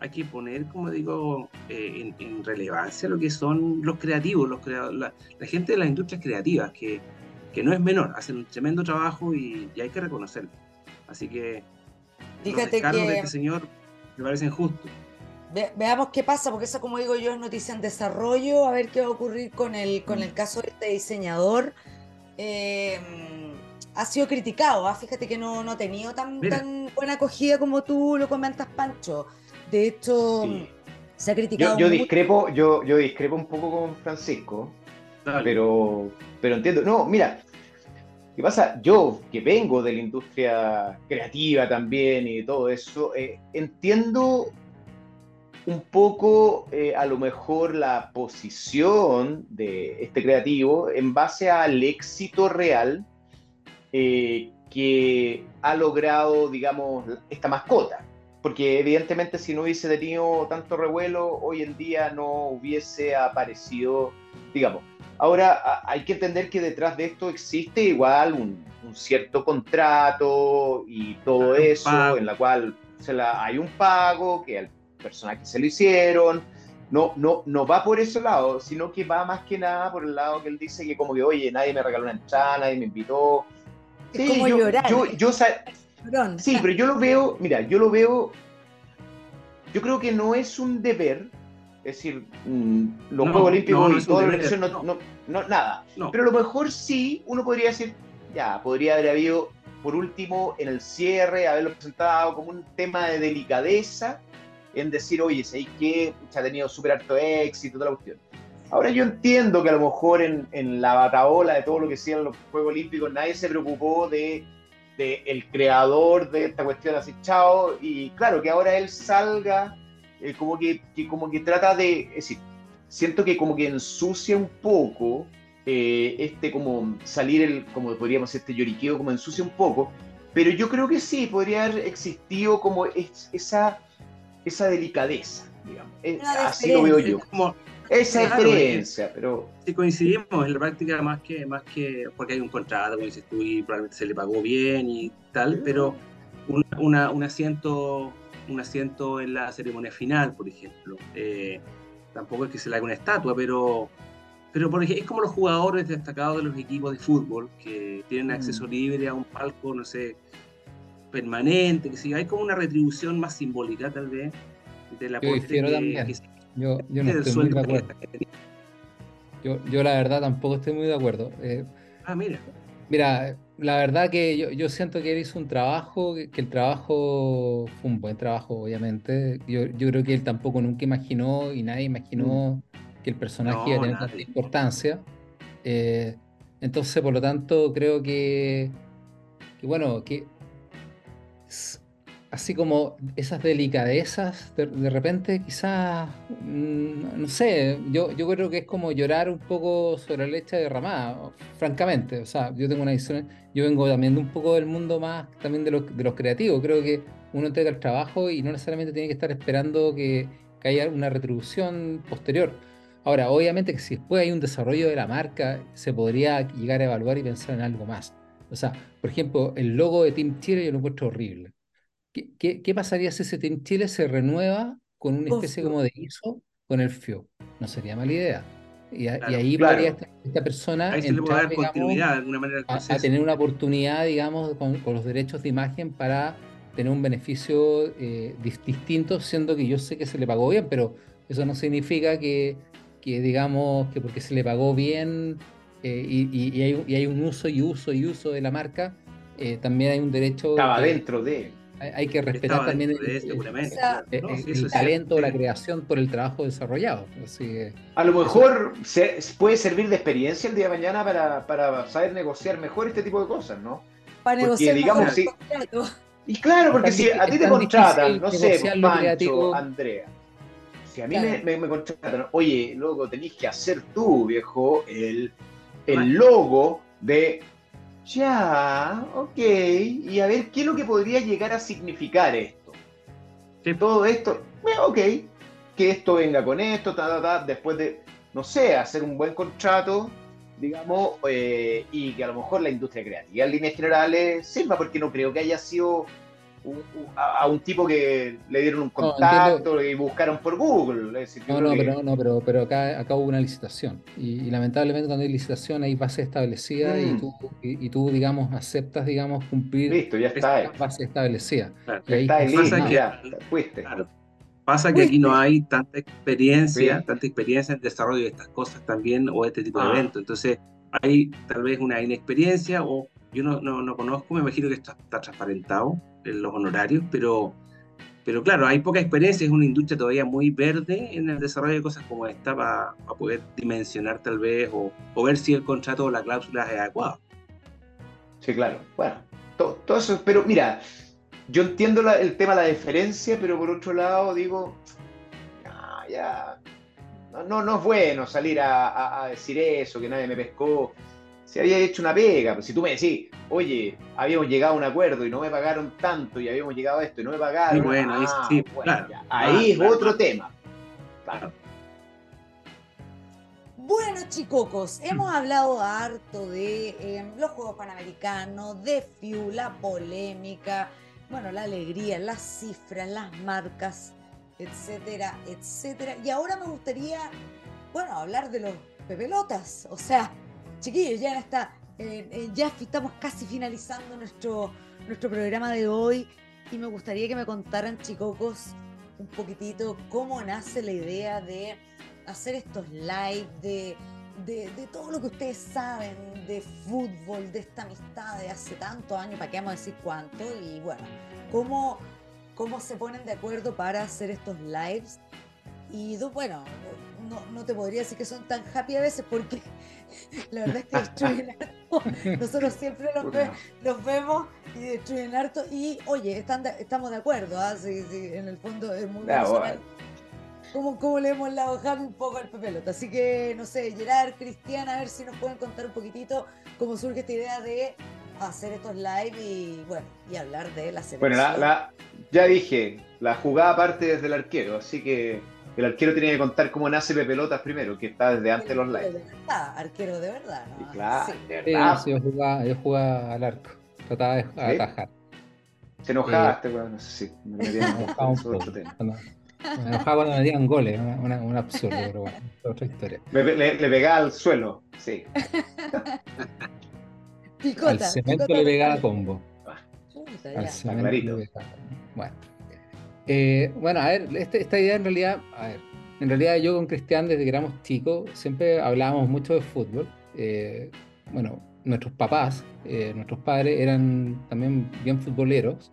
hay que poner, como digo, eh, en, relevancia lo que son los creativos, los la, gente de las industrias creativas, que, que, no es menor, hacen un tremendo trabajo y, hay que reconocerlo. Así que Fíjate los que... de este señor me parecen justos. Veamos qué pasa, porque eso, como digo yo, es noticia en desarrollo, a ver qué va a ocurrir con el, con el mm. caso de este diseñador. Eh, ha sido criticado. ¿ah? Fíjate que no, no ha tenido tan, tan buena acogida como tú lo comentas, Pancho. De hecho, se ha criticado. Yo, discrepo, yo, yo discrepo un poco con Francisco, pero, pero entiendo. No, mira, ¿qué pasa? Yo, que vengo de la industria creativa también y todo eso, eh, entiendo un poco eh, a lo mejor la posición de este creativo en base al éxito real eh, que ha logrado, digamos, esta mascota. Porque evidentemente si no hubiese tenido tanto revuelo, hoy en día no hubiese aparecido, digamos. Ahora hay que entender que detrás de esto existe igual un, cierto contrato y todo eso, en la cual la, hay un pago, que al personaje se lo hicieron, no, no, no va por ese lado, sino que va más que nada por el lado que él dice que como que, oye, nadie me regaló una entrada, nadie me invitó, Sí, como yo, llorar. sí, pero yo lo veo, mira, yo lo veo, yo creo que no es un deber, es decir, mm, los Juegos Olímpicos y toda la organización, no, no, nada. Pero a lo mejor sí, uno podría decir, ya, podría haber habido, por último, en el cierre, haberlo presentado como un tema de delicadeza, en decir, oye, sé que ha tenido súper alto éxito, toda la cuestión. Ahora yo entiendo que a lo mejor en, en la bataola de todo lo que hacían los Juegos Olímpicos nadie se preocupó de, de, el creador de esta cuestión así, chao, y claro, que ahora él salga eh, como, que, que, como que trata de, es decir, siento que como que ensucia un poco eh, este como salir el, como podríamos decir, este lloriqueo como ensucia un poco, pero yo creo que sí, podría haber existido como esa, esa delicadeza, digamos. Eh, así lo veo yo. Como, esa experiencia, pero... Si coincidimos en la práctica más que, más que porque hay un contrato, como dices tú, y probablemente se le pagó bien y tal, pero un, una, un, asiento, un asiento en la ceremonia final, por ejemplo. Eh, tampoco es que se le haga una estatua, pero, pero por ejemplo, es como los jugadores destacados de los equipos de fútbol que tienen acceso mm. libre a un palco, no sé, permanente, que si hay como una retribución más simbólica tal vez de la que, que, yo, yo no estoy muy de acuerdo. Yo, yo la verdad tampoco estoy muy de acuerdo. Eh, ah, mira. Mira, la verdad que yo, yo, siento que él hizo un trabajo, que, el trabajo fue un buen trabajo, obviamente. Yo, yo, creo que él tampoco nunca imaginó y nadie imaginó mm. que el personaje iba a tener tanta importancia. Eh, entonces, por lo tanto, creo que, que bueno, que así como esas delicadezas, de, repente quizás, mm, no sé, yo, yo creo que es como llorar un poco sobre la leche derramada, francamente. O sea, yo tengo una visión, yo vengo también de un poco del mundo más también de los, creativos. Creo que uno entrega el trabajo y no necesariamente tiene que estar esperando que, que haya una retribución posterior. Ahora, obviamente que si después hay un desarrollo de la marca, se podría llegar a evaluar y pensar en algo más. O sea, por ejemplo, el logo de Team Chile yo lo encuentro horrible. ¿Qué, pasaría si ese Team Chile se renueva con una especie como de ISO con el FIO? No sería mala idea. Y, ahí podría esta, persona entrar, a, tener una oportunidad, digamos, con, los derechos de imagen para tener un beneficio eh, distinto, siendo que yo sé que se le pagó bien, pero eso no significa que, que digamos, que porque se le pagó bien eh, y, hay, un uso y uso y uso de la marca, eh, también hay un derecho... Estaba dentro de. Hay que respetar también el, talento, la creación por el trabajo desarrollado. a lo mejor se, puede servir de experiencia el día de mañana para, para, saber negociar mejor este tipo de cosas, ¿no? Para negociar digamos, si, Y claro, porque si a ti te contratan, no sé, Pancho, Andrea, si a mí me, me, contratan, oye, luego tenéis que hacer tú, viejo, el, el logo de ya, ok. Y a ver, ¿qué es lo que podría llegar a significar esto? Que todo esto, bueno, ok, que esto venga con esto, ta, ta, ta, después de, no sé, hacer un buen contrato, digamos, eh, y que a lo mejor la industria creativa en líneas generales sirva, porque no creo que haya sido a, un tipo que le dieron un contacto y buscaron por Google. no, no, pero, no, pero, pero acá, acá hubo una licitación. Y, lamentablemente cuando hay licitación hay base establecida y, mm. tú, y, tú, digamos, aceptas, digamos, cumplir Listo, ya está base establecida. está pasa que, fuiste. Pasa que aquí no hay tanta experiencia, tanta experiencia en desarrollo de estas cosas también o este tipo de ah. eventos. Entonces hay tal vez una inexperiencia o yo no, no, no conozco, me imagino que esto está transparentado en los honorarios, pero, pero claro, hay poca experiencia, es una industria todavía muy verde en el desarrollo de cosas como esta para, poder dimensionar tal vez o, o, ver si el contrato o la cláusula es adecuado. Sí, claro. Bueno, todo, eso, pero mira, yo entiendo el tema de la diferencia, pero por otro lado digo, ya, no, no, es bueno salir a, a decir eso, que nadie me pescó si había hecho una pega, pues si tú me decís, oye, habíamos llegado a un acuerdo y no me pagaron tanto y habíamos llegado a esto y no me pagaron. bueno, ahí, ah, sí, ahí es otro tema. Claro. Bueno, chicocos, hemos hablado harto de eh, los Juegos Panamericanos, de FIU, la polémica, bueno, la alegría, las cifras, las marcas, etcétera, etcétera. Y ahora me gustaría, bueno, hablar de los pepelotas, o sea, chiquillos, ya está, eh, eh, ya estamos casi finalizando nuestro, nuestro programa de hoy y me gustaría que me contaran, chicocos, un poquitito cómo nace la idea de hacer estos live, de, de, todo lo que ustedes saben de fútbol, de esta amistad de hace tantos años, para qué vamos a decir cuánto, y bueno, cómo, cómo se ponen de acuerdo para hacer estos lives. Y bueno, no, te podría decir que son tan happy a veces porque [LAUGHS] la verdad es que destruyen [LAUGHS] harto. Nosotros siempre los, vemos y destruyen harto. Y oye, están estamos de acuerdo, ¿ah? en el fondo es muy personal. ¿Cómo, ¿Cómo, le hemos lavado un poco al pelota? Así que, no sé, Gerard, Cristian, a ver si nos pueden contar un poquitito cómo surge esta idea de hacer estos live y bueno, y hablar de la selección. Bueno, la, ya dije, la jugada parte desde el arquero, así que el arquero tiene que contar cómo nace Pepe Pelotas primero, que está desde antes de los live. De verdad, arquero de verdad, ¿no? claro, de verdad. Sí, yo, jugaba, yo jugaba al arco, trataba de atajar. ¿Te enojaste, bueno, no sé si me [LAUGHS] metía un poco. Me enojaba cuando me dieron goles, un absurdo, pero bueno, otra historia. Le, le, pegaba al suelo, sí. [LAUGHS] picota, al cemento le pegaba combo. al cemento le pegaba. Bueno. Eh, bueno, a ver, este, esta idea en realidad, a ver, en realidad yo con Cristian desde que éramos chicos siempre hablábamos mucho de fútbol. Eh, bueno, nuestros papás, eh, nuestros padres eran también bien futboleros.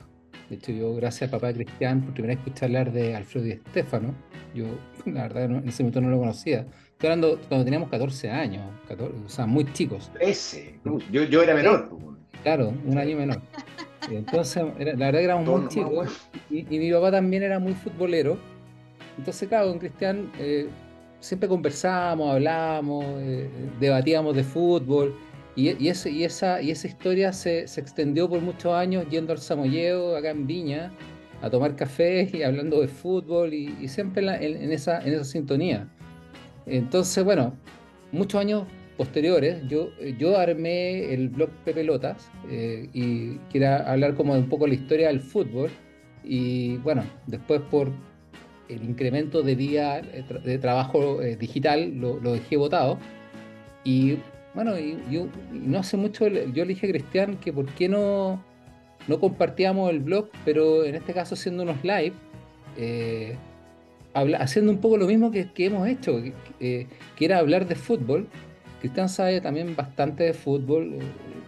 De hecho, yo, gracias a papá de Cristian, por primera vez escuché hablar de Alfredo y Estefano. Yo, [LAUGHS] la verdad, en ese momento no lo conocía. Estoy hablando cuando teníamos 14 años, o sea, muy chicos. 13, yo, yo era menor. Claro, un año menor. Entonces, la verdad que éramos muy chicos. Y, mi papá también era muy futbolero. Entonces, claro, con Cristian eh, siempre conversábamos, hablábamos, eh, debatíamos de fútbol. Y, ese, y, esa, y esa historia se, extendió por muchos años yendo al Samoyeo, acá en Viña, a tomar café [LAUGHS] y hablando de fútbol y, siempre en, esa, en esa sintonía. Entonces, bueno, muchos años posteriores, yo, yo armé el blog Pepelotas eh, y quería hablar como de un poco la historia del fútbol y bueno, después por el incremento de día de trabajo eh, digital lo, dejé votado y bueno, y, yo no hace mucho yo le dije a Cristian que por qué no, no compartíamos el blog, pero en este caso haciendo unos live, eh, haciendo un poco lo mismo que, hemos hecho, que, era hablar de fútbol Cristian sabe también bastante de fútbol, eh,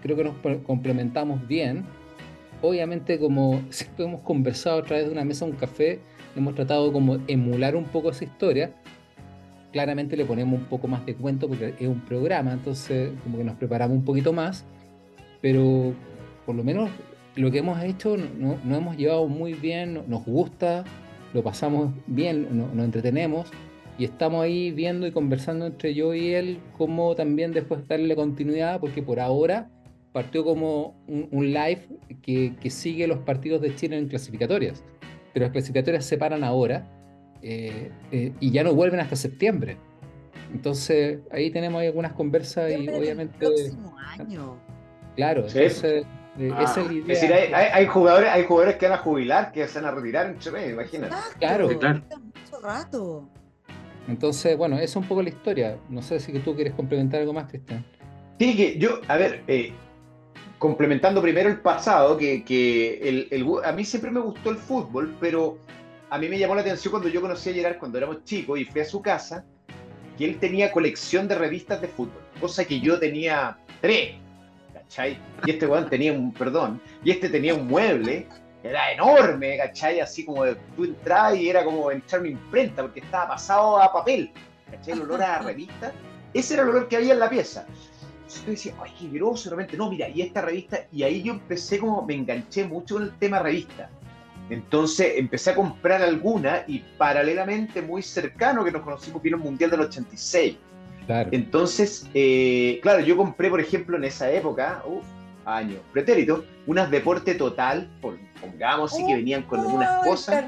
creo que nos complementamos bien. Obviamente, como [LAUGHS] siempre hemos conversado a través de una mesa, un café, hemos tratado como emular un poco esa historia. Claramente le ponemos un poco más de cuento porque es un programa, entonces como que nos preparamos un poquito más, pero por lo menos lo que hemos hecho nos no hemos llevado muy bien, nos gusta, lo pasamos bien, nos entretenemos y estamos ahí viendo y conversando entre yo y él cómo también después darle continuidad, porque por ahora partió como un, live que, sigue los partidos de Chile en clasificatorias, pero las clasificatorias se paran ahora eh, eh, y ya no vuelven hasta septiembre. Entonces ahí tenemos algunas conversas y obviamente... El próximo año. Claro, entonces... Eh, ah, es decir, hay, jugadores, hay jugadores que van a jubilar, que se van a retirar en Chile, imagínate. Claro, claro. Mucho rato. Entonces, bueno, esa es un poco la historia. No sé si tú quieres complementar algo más, Cristian. Sí, que yo, a ver, eh, complementando primero el pasado, que, que el, a mí siempre me gustó el fútbol, pero a mí me llamó la atención cuando yo conocí a Gerard cuando éramos chicos y fui a su casa, que él tenía colección de revistas de fútbol, cosa que yo tenía tres, ¿cachai? Y este weón tenía un, perdón, y este tenía un mueble era enorme, ¿cachai? Así como tú entrabas y era como entrar una imprenta, porque estaba pasado a papel, ¿cachai? El olor a [LAUGHS] revista. Ese era el olor que había en la pieza. Entonces yo decía, ay, qué groso, realmente, no, mira, y esta revista, y ahí yo empecé como, me enganché mucho con el tema revista. Entonces empecé a comprar alguna y paralelamente muy cercano que nos conocimos vino el Mundial del 86. Claro. Entonces, eh, claro, yo compré, por ejemplo, en esa época, uff, años pretérito, unas deporte total, pongamos, sí que venían con algunas cosas.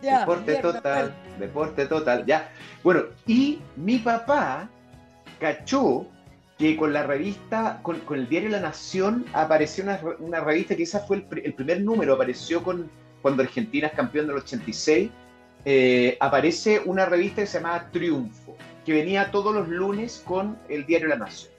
deporte total, deporte total, ya. Bueno, y mi papá cachó que con la revista, con, el diario La Nación, apareció una, revista que esa fue el, primer número, apareció con cuando Argentina es campeón del 86, eh, aparece una revista que se llamaba Triunfo, que venía todos los lunes con el diario La Nación.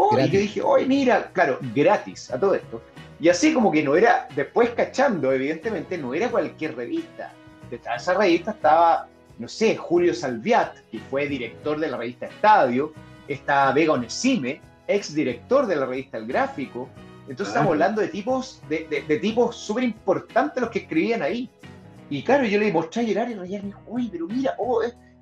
Oh, y yo dije, oye, mira, claro, gratis a todo esto. Y así como que no era, después cachando, evidentemente, no era cualquier revista. Detrás de esa revista estaba, no sé, Julio Salviat, que fue director de la revista Estadio, está Vega Onesime, ex director de la revista El Gráfico. Entonces estamos hablando de tipos, de, de, tipos súper importantes los que escribían ahí. Y claro, yo le mostré a Gerard y Gerard me dijo, oye, pero mira, oh,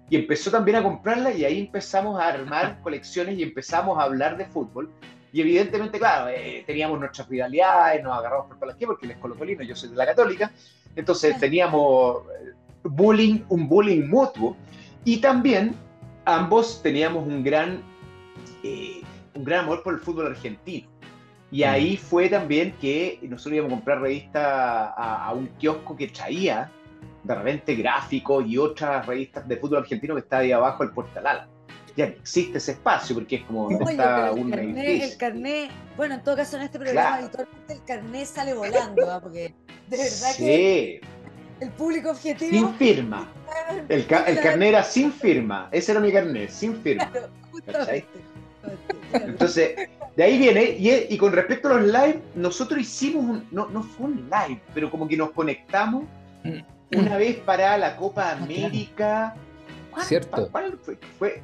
y empezó también a comprarla y ahí empezamos a armar [LAUGHS] colecciones y empezamos a hablar de fútbol. Y evidentemente, claro, eh, teníamos nuestras rivalidades, nos agarramos por las porque él es colocolino, yo soy de la católica, entonces teníamos eh, bullying, un bullying mutuo y también ambos teníamos un gran, eh, un gran amor por el fútbol argentino. Y mm. ahí fue también que nosotros íbamos a comprar revistas a, a un kiosco que traía de repente gráficos y otras revistas de fútbol argentino que está ahí abajo el portal Ya existe ese espacio porque es como está un el carnet, el carnet, bueno, en todo caso en este programa habitualmente el carnet sale volando, ¿ah? porque de verdad sí. que el público objetivo. Sin firma. El, el carnet era sin firma. Ese era mi carnet, sin firma. Entonces, de ahí viene, y, y, con respecto a los live, nosotros hicimos un, no, no fue un live, pero como que nos conectamos una vez para la Copa ah, América. Cierto. ¿Cuál fue? fue?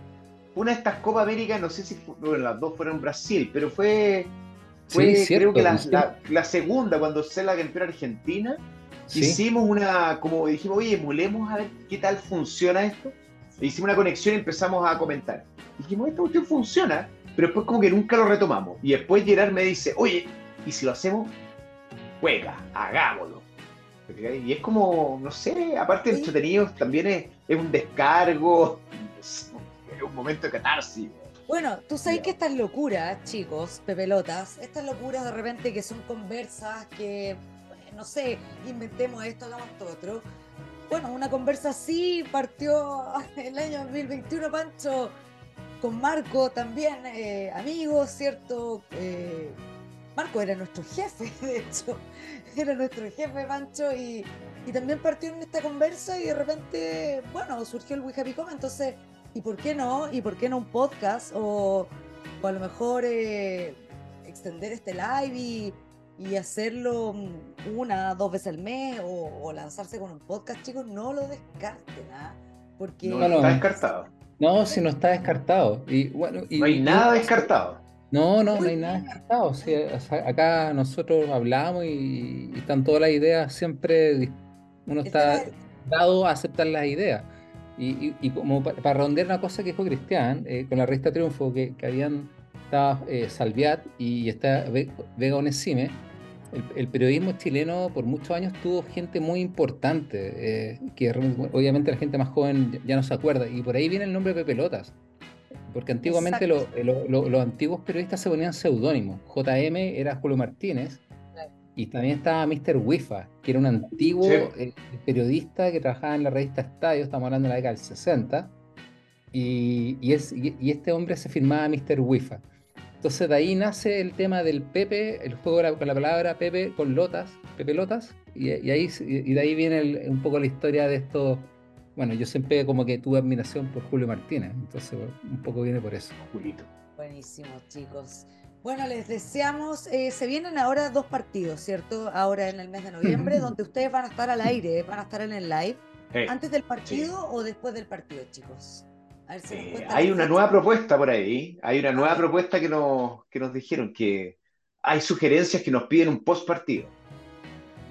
Una de estas Copa América, no sé si las dos fueron Brasil, pero fue, fue creo que la, segunda, cuando se la campeona Argentina. Hicimos una, como dijimos, oye, emulemos a ver qué tal funciona esto. E hicimos una conexión y empezamos a comentar. dijimos, esta cuestión funciona, pero después como que nunca lo retomamos. Y después Gerard me dice, oye, ¿y si lo hacemos? Juega, hagámoslo. Y es como, no sé, aparte de entretenido, también es, un descargo, es un momento de catarsis. Bueno, tú sabes que estas locuras, chicos, pepelotas, estas locuras de repente que son conversas que, no sé, inventemos esto, hagamos esto otro. Bueno, una conversa así partió [LAUGHS] el año 2021, Pancho, con Marco también, eh, amigos, ¿cierto? Eh, Marco era nuestro jefe, [LAUGHS] de hecho. era nuestro jefe Pancho y, también partió en esta conversa y de repente, bueno, surgió el We Happy entonces, ¿y por qué no? ¿Y por qué no un podcast? O, a lo mejor eh, extender este live y, hacerlo una, dos veces al mes o, lanzarse con un podcast, chicos, no lo descarten, ¿ah? Porque... No, no, está descartado. No, si no está descartado. Y, bueno, y, no hay nada descartado. No, no, no hay nada descartado. acá nosotros hablamos y, están todas las ideas, siempre uno está dado a aceptar las ideas. Y, como para, rondear una cosa que dijo Cristian, eh, con la revista Triunfo, que, habían estaba eh, Salviat y está Vega Onesime, el, periodismo chileno por muchos años tuvo gente muy importante, eh, que obviamente la gente más joven ya no se acuerda, y por ahí viene el nombre de Pepe Lotas. Porque antiguamente los antiguos periodistas se ponían seudónimos. JM era Julio Martínez y también estaba Mr. Wifa, que era un antiguo eh, periodista que trabajaba en la revista Estadio, estamos hablando de la década del 60. Y, y, este hombre se firmaba Mr. Wifa. Entonces de ahí nace el tema del Pepe, el juego con la palabra Pepe con lotas, Pepe Lotas, y, ahí, y de ahí viene un poco la historia de estos bueno, yo siempre como que tuve admiración por Julio Martínez, entonces un poco viene por eso. Julito. Buenísimo, chicos. Bueno, les deseamos, eh, se vienen ahora dos partidos, ¿cierto? Ahora en el mes de noviembre, donde ustedes van a estar al aire, van a estar en el live. ¿Antes del partido o después del partido, chicos? A ver si eh, hay una nueva propuesta por ahí, hay una nueva propuesta que nos, que nos dijeron que hay sugerencias que nos piden un post partido.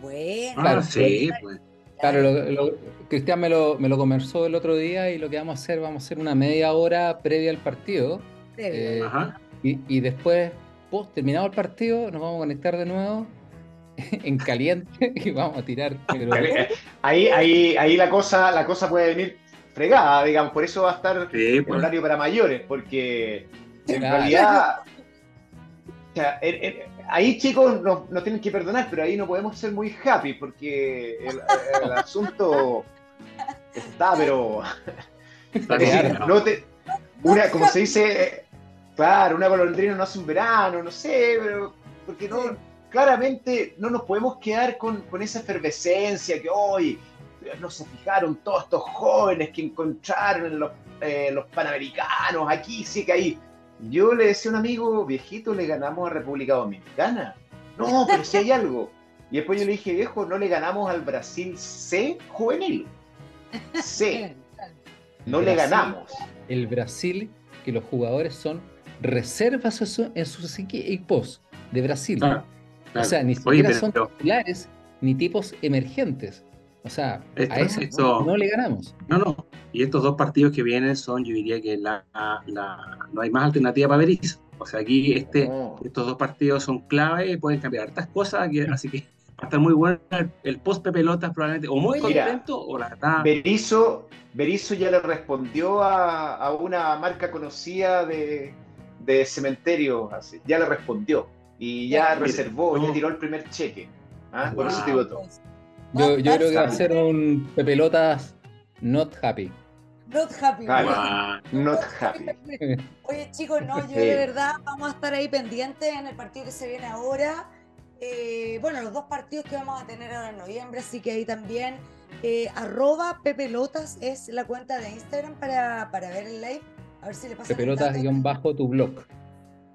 Bueno, ah, sí, pues. Claro, lo, Cristian me lo, me lo conversó el otro día y lo que vamos a hacer, vamos a hacer una media hora previa al partido. Eh, y, después, post terminado el partido, nos vamos a conectar de nuevo [LAUGHS] en caliente y vamos a tirar. [LAUGHS] Ahí, ahí, ahí la cosa, la cosa puede venir fregada, digamos, por eso va a estar pues. horario para mayores, porque en realidad ahí chicos nos, tienen que perdonar, pero ahí no podemos ser muy happy porque el, [LAUGHS] asunto está, pero... [LAUGHS] una, como se dice, [LAUGHS] claro, una golondrina no hace un verano, no sé, pero porque no, claramente no nos podemos quedar con, esa efervescencia que hoy no se fijaron todos estos jóvenes que encontraron los, eh, los panamericanos, aquí sí que hay yo le decía a un amigo, viejito, le ganamos a República Dominicana. No, pero si hay [LAUGHS] algo. Y después yo le dije, viejo, no le ganamos al Brasil C juvenil. C. [LAUGHS] No le ganamos. El Brasil, que los jugadores son reservas en sus equipos de Brasil. Ah, o sea, ni siquiera son titulares ni tipos emergentes. O sea, a no le ganamos. No, no. Y estos dos partidos que vienen son, yo diría que la, no hay más alternativa para Berizzo. O sea, aquí este, estos dos partidos son clave, pueden cambiar hartas cosas, así que va a estar muy bueno el, post Pelotas probablemente, o muy contento, o la verdad... Berizzo, ya le respondió a, una marca conocida de, de cementerio, así, ya le respondió, y ya reservó, ya tiró el primer cheque. ¿ah? Por eso te. Yo, yo creo que va a ser un Pepelotas not happy. Not happy. not happy. [LAUGHS] Oye, chicos, no, yo de verdad vamos a estar ahí pendientes en el partido que se viene ahora. Eh, bueno, los dos partidos que vamos a tener ahora en noviembre, así que ahí también. Eh, arroba Pepelotas es la cuenta de Instagram para, para ver el live. A ver si le pasa. Pepelotas-bajo tu blog.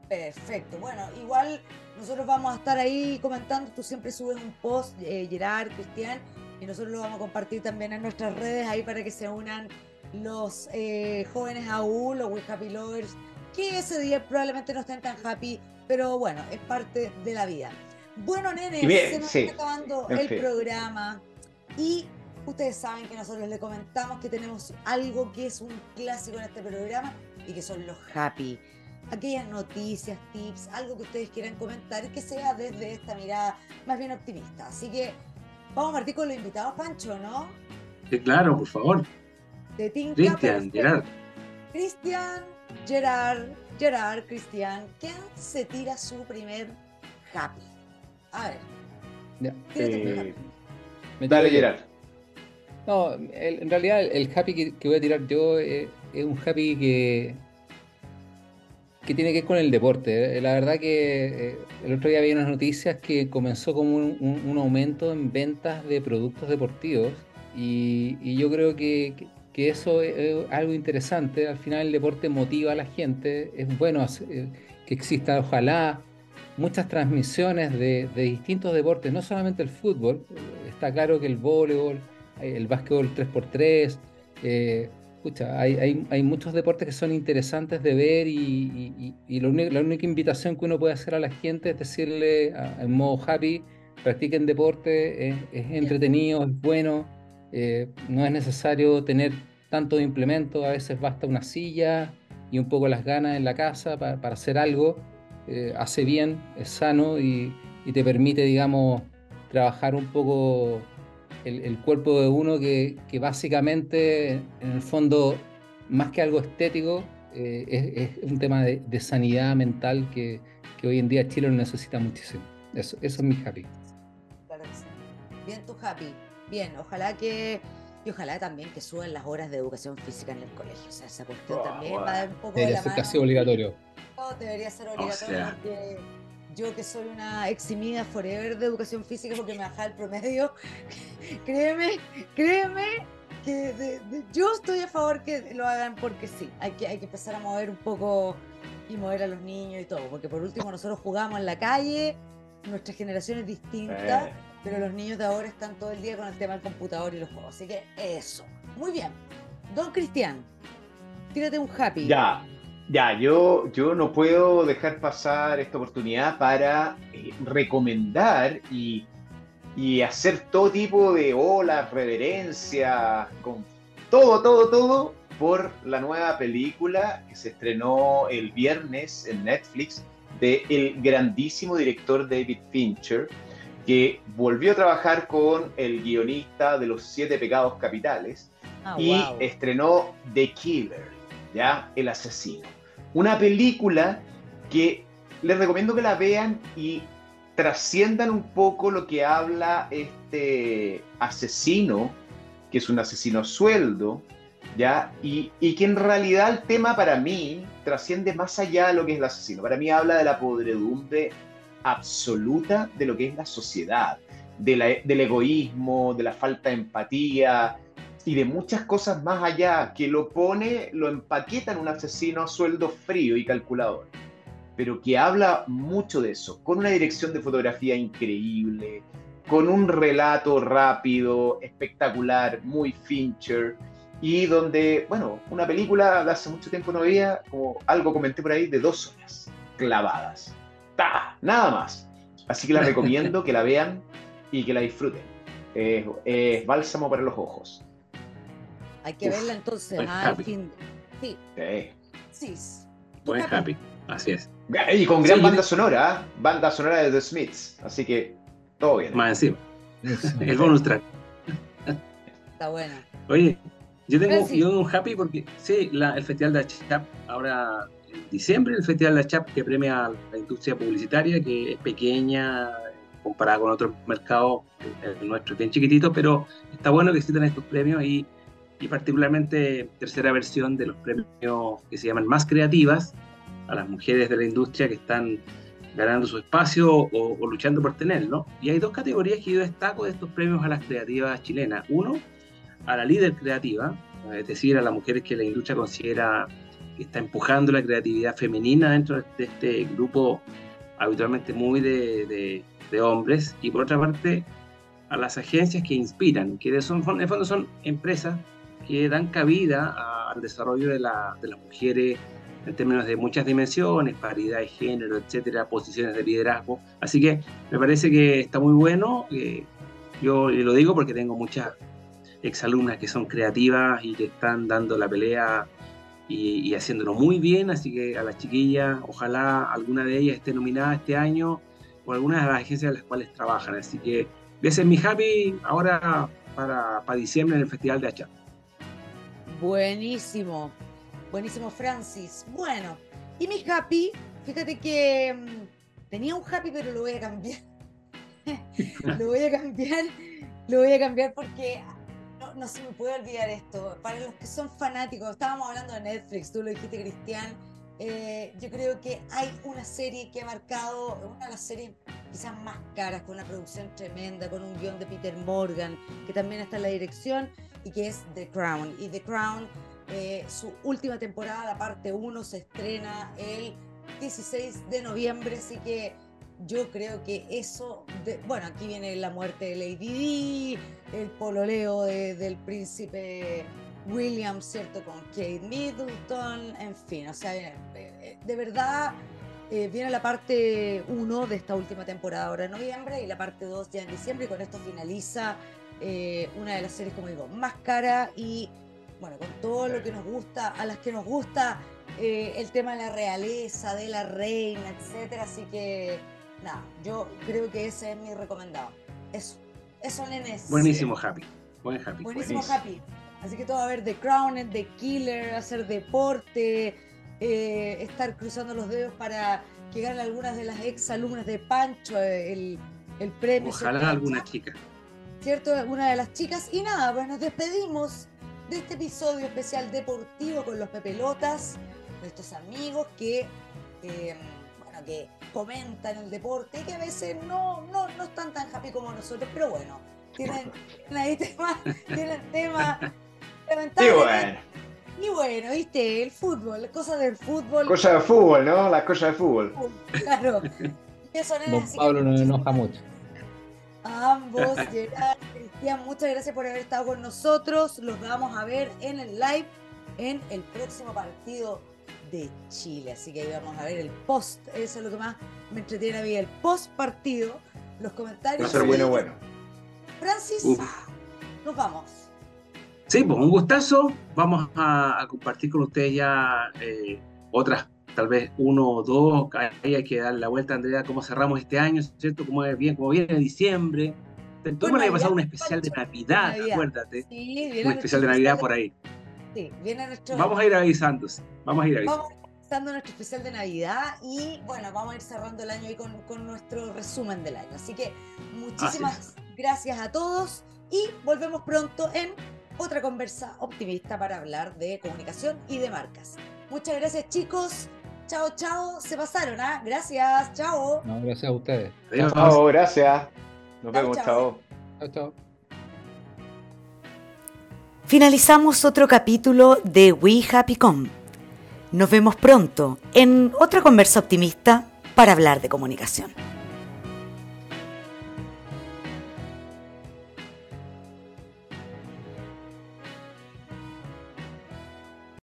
Perfecto. Bueno, igual nosotros vamos a estar ahí comentando. Tú siempre subes un post, eh, Gerard, Cristian, y nosotros lo vamos a compartir también en nuestras redes ahí para que se unan los eh, jóvenes aún, los We Happy Lovers, que ese día probablemente no estén tan happy, pero bueno, es parte de la vida. Bueno, nene, se nos está acabando el programa y ustedes saben que nosotros les comentamos que tenemos algo que es un clásico en este programa y que son los happy aquellas noticias, tips, algo que ustedes quieran comentar que sea desde esta mirada más bien optimista. Así que vamos a partir con los invitados, Pancho, ¿no? Sí, claro, por favor. De Cristian, Gerard. Cristian, Gerard, Gerard, Cristian, ¿quién se tira su primer happy? A ver. Ya. Eh, dale, Gerard. No, en realidad el, happy que, voy a tirar yo eh, es un happy que que tiene que ver con el deporte. Eh, la verdad que eh, el otro día había unas noticias que comenzó como un, aumento en ventas de productos deportivos y, yo creo que, eso es algo interesante. Al final el deporte motiva a la gente. Es bueno eh, que exista, ojalá, muchas transmisiones de, distintos deportes, no solamente el fútbol. Está claro que el voleibol, el básquetbol 3x3, hay, muchos deportes que son interesantes de ver y, la única invitación que uno puede hacer a la gente es decirle en modo happy, practiquen deporte, es, entretenido, es bueno, eh, no es necesario tener tanto de implemento, a veces basta una silla y un poco las ganas en la casa para, hacer algo, eh, hace bien, es sano y, te permite, digamos, trabajar un poco el, cuerpo de uno que, básicamente, en el fondo, más que algo estético, eh, es, un tema de, sanidad mental que, hoy en día Chile lo necesita muchísimo. Eso, eso es mi happy. Claro que sí. Bien tu happy. Bien, ojalá que y ojalá también que suban las horas de educación física en el colegio. O sea, esa cuestión también va a dar un poco de la ser casi obligatorio. debería ser obligatorio porque yo que soy una eximida forever de educación física porque me baja el promedio, [LAUGHS] créeme, créeme que yo estoy a favor que lo hagan porque sí, hay que, hay que empezar a mover un poco y mover a los niños y todo, porque por último nosotros jugamos en la calle, nuestra generación es distinta, pero los niños de ahora están todo el día con el tema del computador y los juegos, así que eso. Muy bien. Don Cristian, tírate un happy. Ya, ya, yo, yo no puedo dejar pasar esta oportunidad para eh, recomendar y, hacer todo tipo de olas, reverencias, con todo, todo, todo por la nueva película que se estrenó el viernes en Netflix de el grandísimo director David Fincher, que volvió a trabajar con el guionista de los siete pecados capitales ah, y estrenó The Killer, ¿ya? El asesino. Una película que les recomiendo que la vean y trasciendan un poco lo que habla este asesino, que es un asesino sueldo, ¿ya? Y, que en realidad el tema para mí trasciende más allá de lo que es el asesino. Para mí habla de la podredumbre absoluta de lo que es la sociedad, del egoísmo, de la falta de empatía, y de muchas cosas más allá, que lo pone, lo empaqueta en un asesino a sueldo frío y calculador, pero que habla mucho de eso, con una dirección de fotografía increíble, con un relato rápido, espectacular, muy Fincher, y donde, bueno, una película de hace mucho tiempo no veía, como algo comenté por ahí, de dos horas clavadas. ¡Ta! Nada más. Así que la [LAUGHS] recomiendo que la vean y que la disfruten. es bálsamo para los ojos. Hay que verla entonces. Ah, fin. Sí. Sí. Buen happy. Así es. Y con gran banda sonora, ¿ah? banda sonora de The Smiths. Así que todo bien. Más encima. El bonus track. Está buena. Oye, yo tengo yo un happy porque, sí, el Festival de Chap, ahora en diciembre, el Festival de Chap que premia a la industria publicitaria, que es pequeña comparada con otros mercados, el nuestro es bien chiquitito, pero está bueno que existan estos premios y, y particularmente tercera versión de los premios que se llaman Más Creativas, a las mujeres de la industria que están ganando su espacio o, luchando por tenerlo. Y hay dos categorías que yo destaco de estos premios a las creativas chilenas. Uno, a la líder creativa, es decir, a las mujeres que la industria considera que está empujando la creatividad femenina dentro de este grupo habitualmente muy de, de, hombres, y por otra parte a las agencias que inspiran, que son, en fondo son empresas que dan cabida al desarrollo de, la, de las mujeres en términos de muchas dimensiones, paridad de género, etcétera, posiciones de liderazgo. Así que me parece que está muy bueno. Eh, yo lo digo porque tengo muchas exalumnas que son creativas y que están dando la pelea y, haciéndolo muy bien, así que a las chiquillas, ojalá alguna de ellas esté nominada este año o alguna de las agencias en las cuales trabajan. Así que ese es mi happy ahora para, para diciembre en el Festival de Hacha. Buenísimo, buenísimo Francis. Bueno, y mi happy, fíjate que mm, tenía un happy pero lo voy a cambiar. [LAUGHS] lo voy a cambiar, lo voy a cambiar porque no, se me puede olvidar esto. Para los que son fanáticos, estábamos hablando de Netflix, tú lo dijiste, Cristian. Eh, yo creo que hay una serie que ha marcado, una de las series quizás más caras, con una producción tremenda, con un guion de Peter Morgan, que también está en la dirección, y que es The Crown. Y The Crown, eh, su última temporada, la parte 1, se estrena el 16 de noviembre, así que yo creo que eso, bueno, aquí viene la muerte de Lady Di, el pololeo del príncipe William, ¿cierto? Con Kate Middleton, en fin, o sea, eh, de verdad eh, viene la parte 1 de esta última temporada ahora en noviembre y la parte 2 ya en diciembre y con esto finaliza una de las series, como digo, más cara y, bueno, con todo lo que nos gusta, a las que nos gusta el tema de la realeza, de la reina, etcétera, así que nada, yo creo que ese es mi recomendado. Eso, eso nenes. Buenísimo Happy, buen Happy. Buenísimo, Happy. Así que todo a ver The Crown, The Killer, hacer deporte, eh, estar cruzando los dedos para que ganen algunas de las ex alumnas de Pancho el, el premio. Ojalá alguna chica. ¿Cierto? Alguna de las chicas. Y nada, pues nos despedimos de este episodio especial deportivo con los Pepelotas, nuestros amigos que, eh, bueno, que comentan el deporte y que a veces no, no, no están tan happy como nosotros, pero bueno, tienen, ahí temas, tienen temas [LAUGHS] y bueno. Y bueno, viste, el fútbol, cosas del fútbol. Cosas del fútbol, ¿no? Las cosas del fútbol. Claro. [LAUGHS] Eso Don Pablo no enoja mucho. A ambos, Gerard, Cristian, muchas gracias por haber estado con nosotros. Los vamos a ver en el live en el próximo partido de Chile. Así que ahí vamos a ver el post, eso es lo que más me entretiene a mí, el post partido, los comentarios. Va bueno, bueno. Francis, nos vamos. Sí, pues un gustazo. Vamos a, compartir con ustedes ya eh, otras, tal vez uno o dos. Ahí hay que dar la vuelta, Andrea, cómo cerramos este año, ¿cierto? Como, bien, como viene diciembre. Bueno, a pasar un especial de Navidad, acuérdate. Sí, un especial de Navidad por ahí. Vamos a ir avisando, vamos a ir avisando. Vamos avisando nuestro especial de Navidad y bueno, vamos a ir cerrando el año ahí con, con nuestro resumen del año. Así que muchísimas gracias a todos y volvemos pronto en otra conversa optimista para hablar de comunicación y de marcas. Muchas gracias chicos. Chao, chao. Se pasaron, ¿ah? Gracias. Chao. No, gracias a ustedes. Chao, gracias. Nos vemos. Chao. Chao, chao. Finalizamos otro capítulo de We Happy Com. Nos vemos pronto en otra conversa optimista para hablar de comunicación.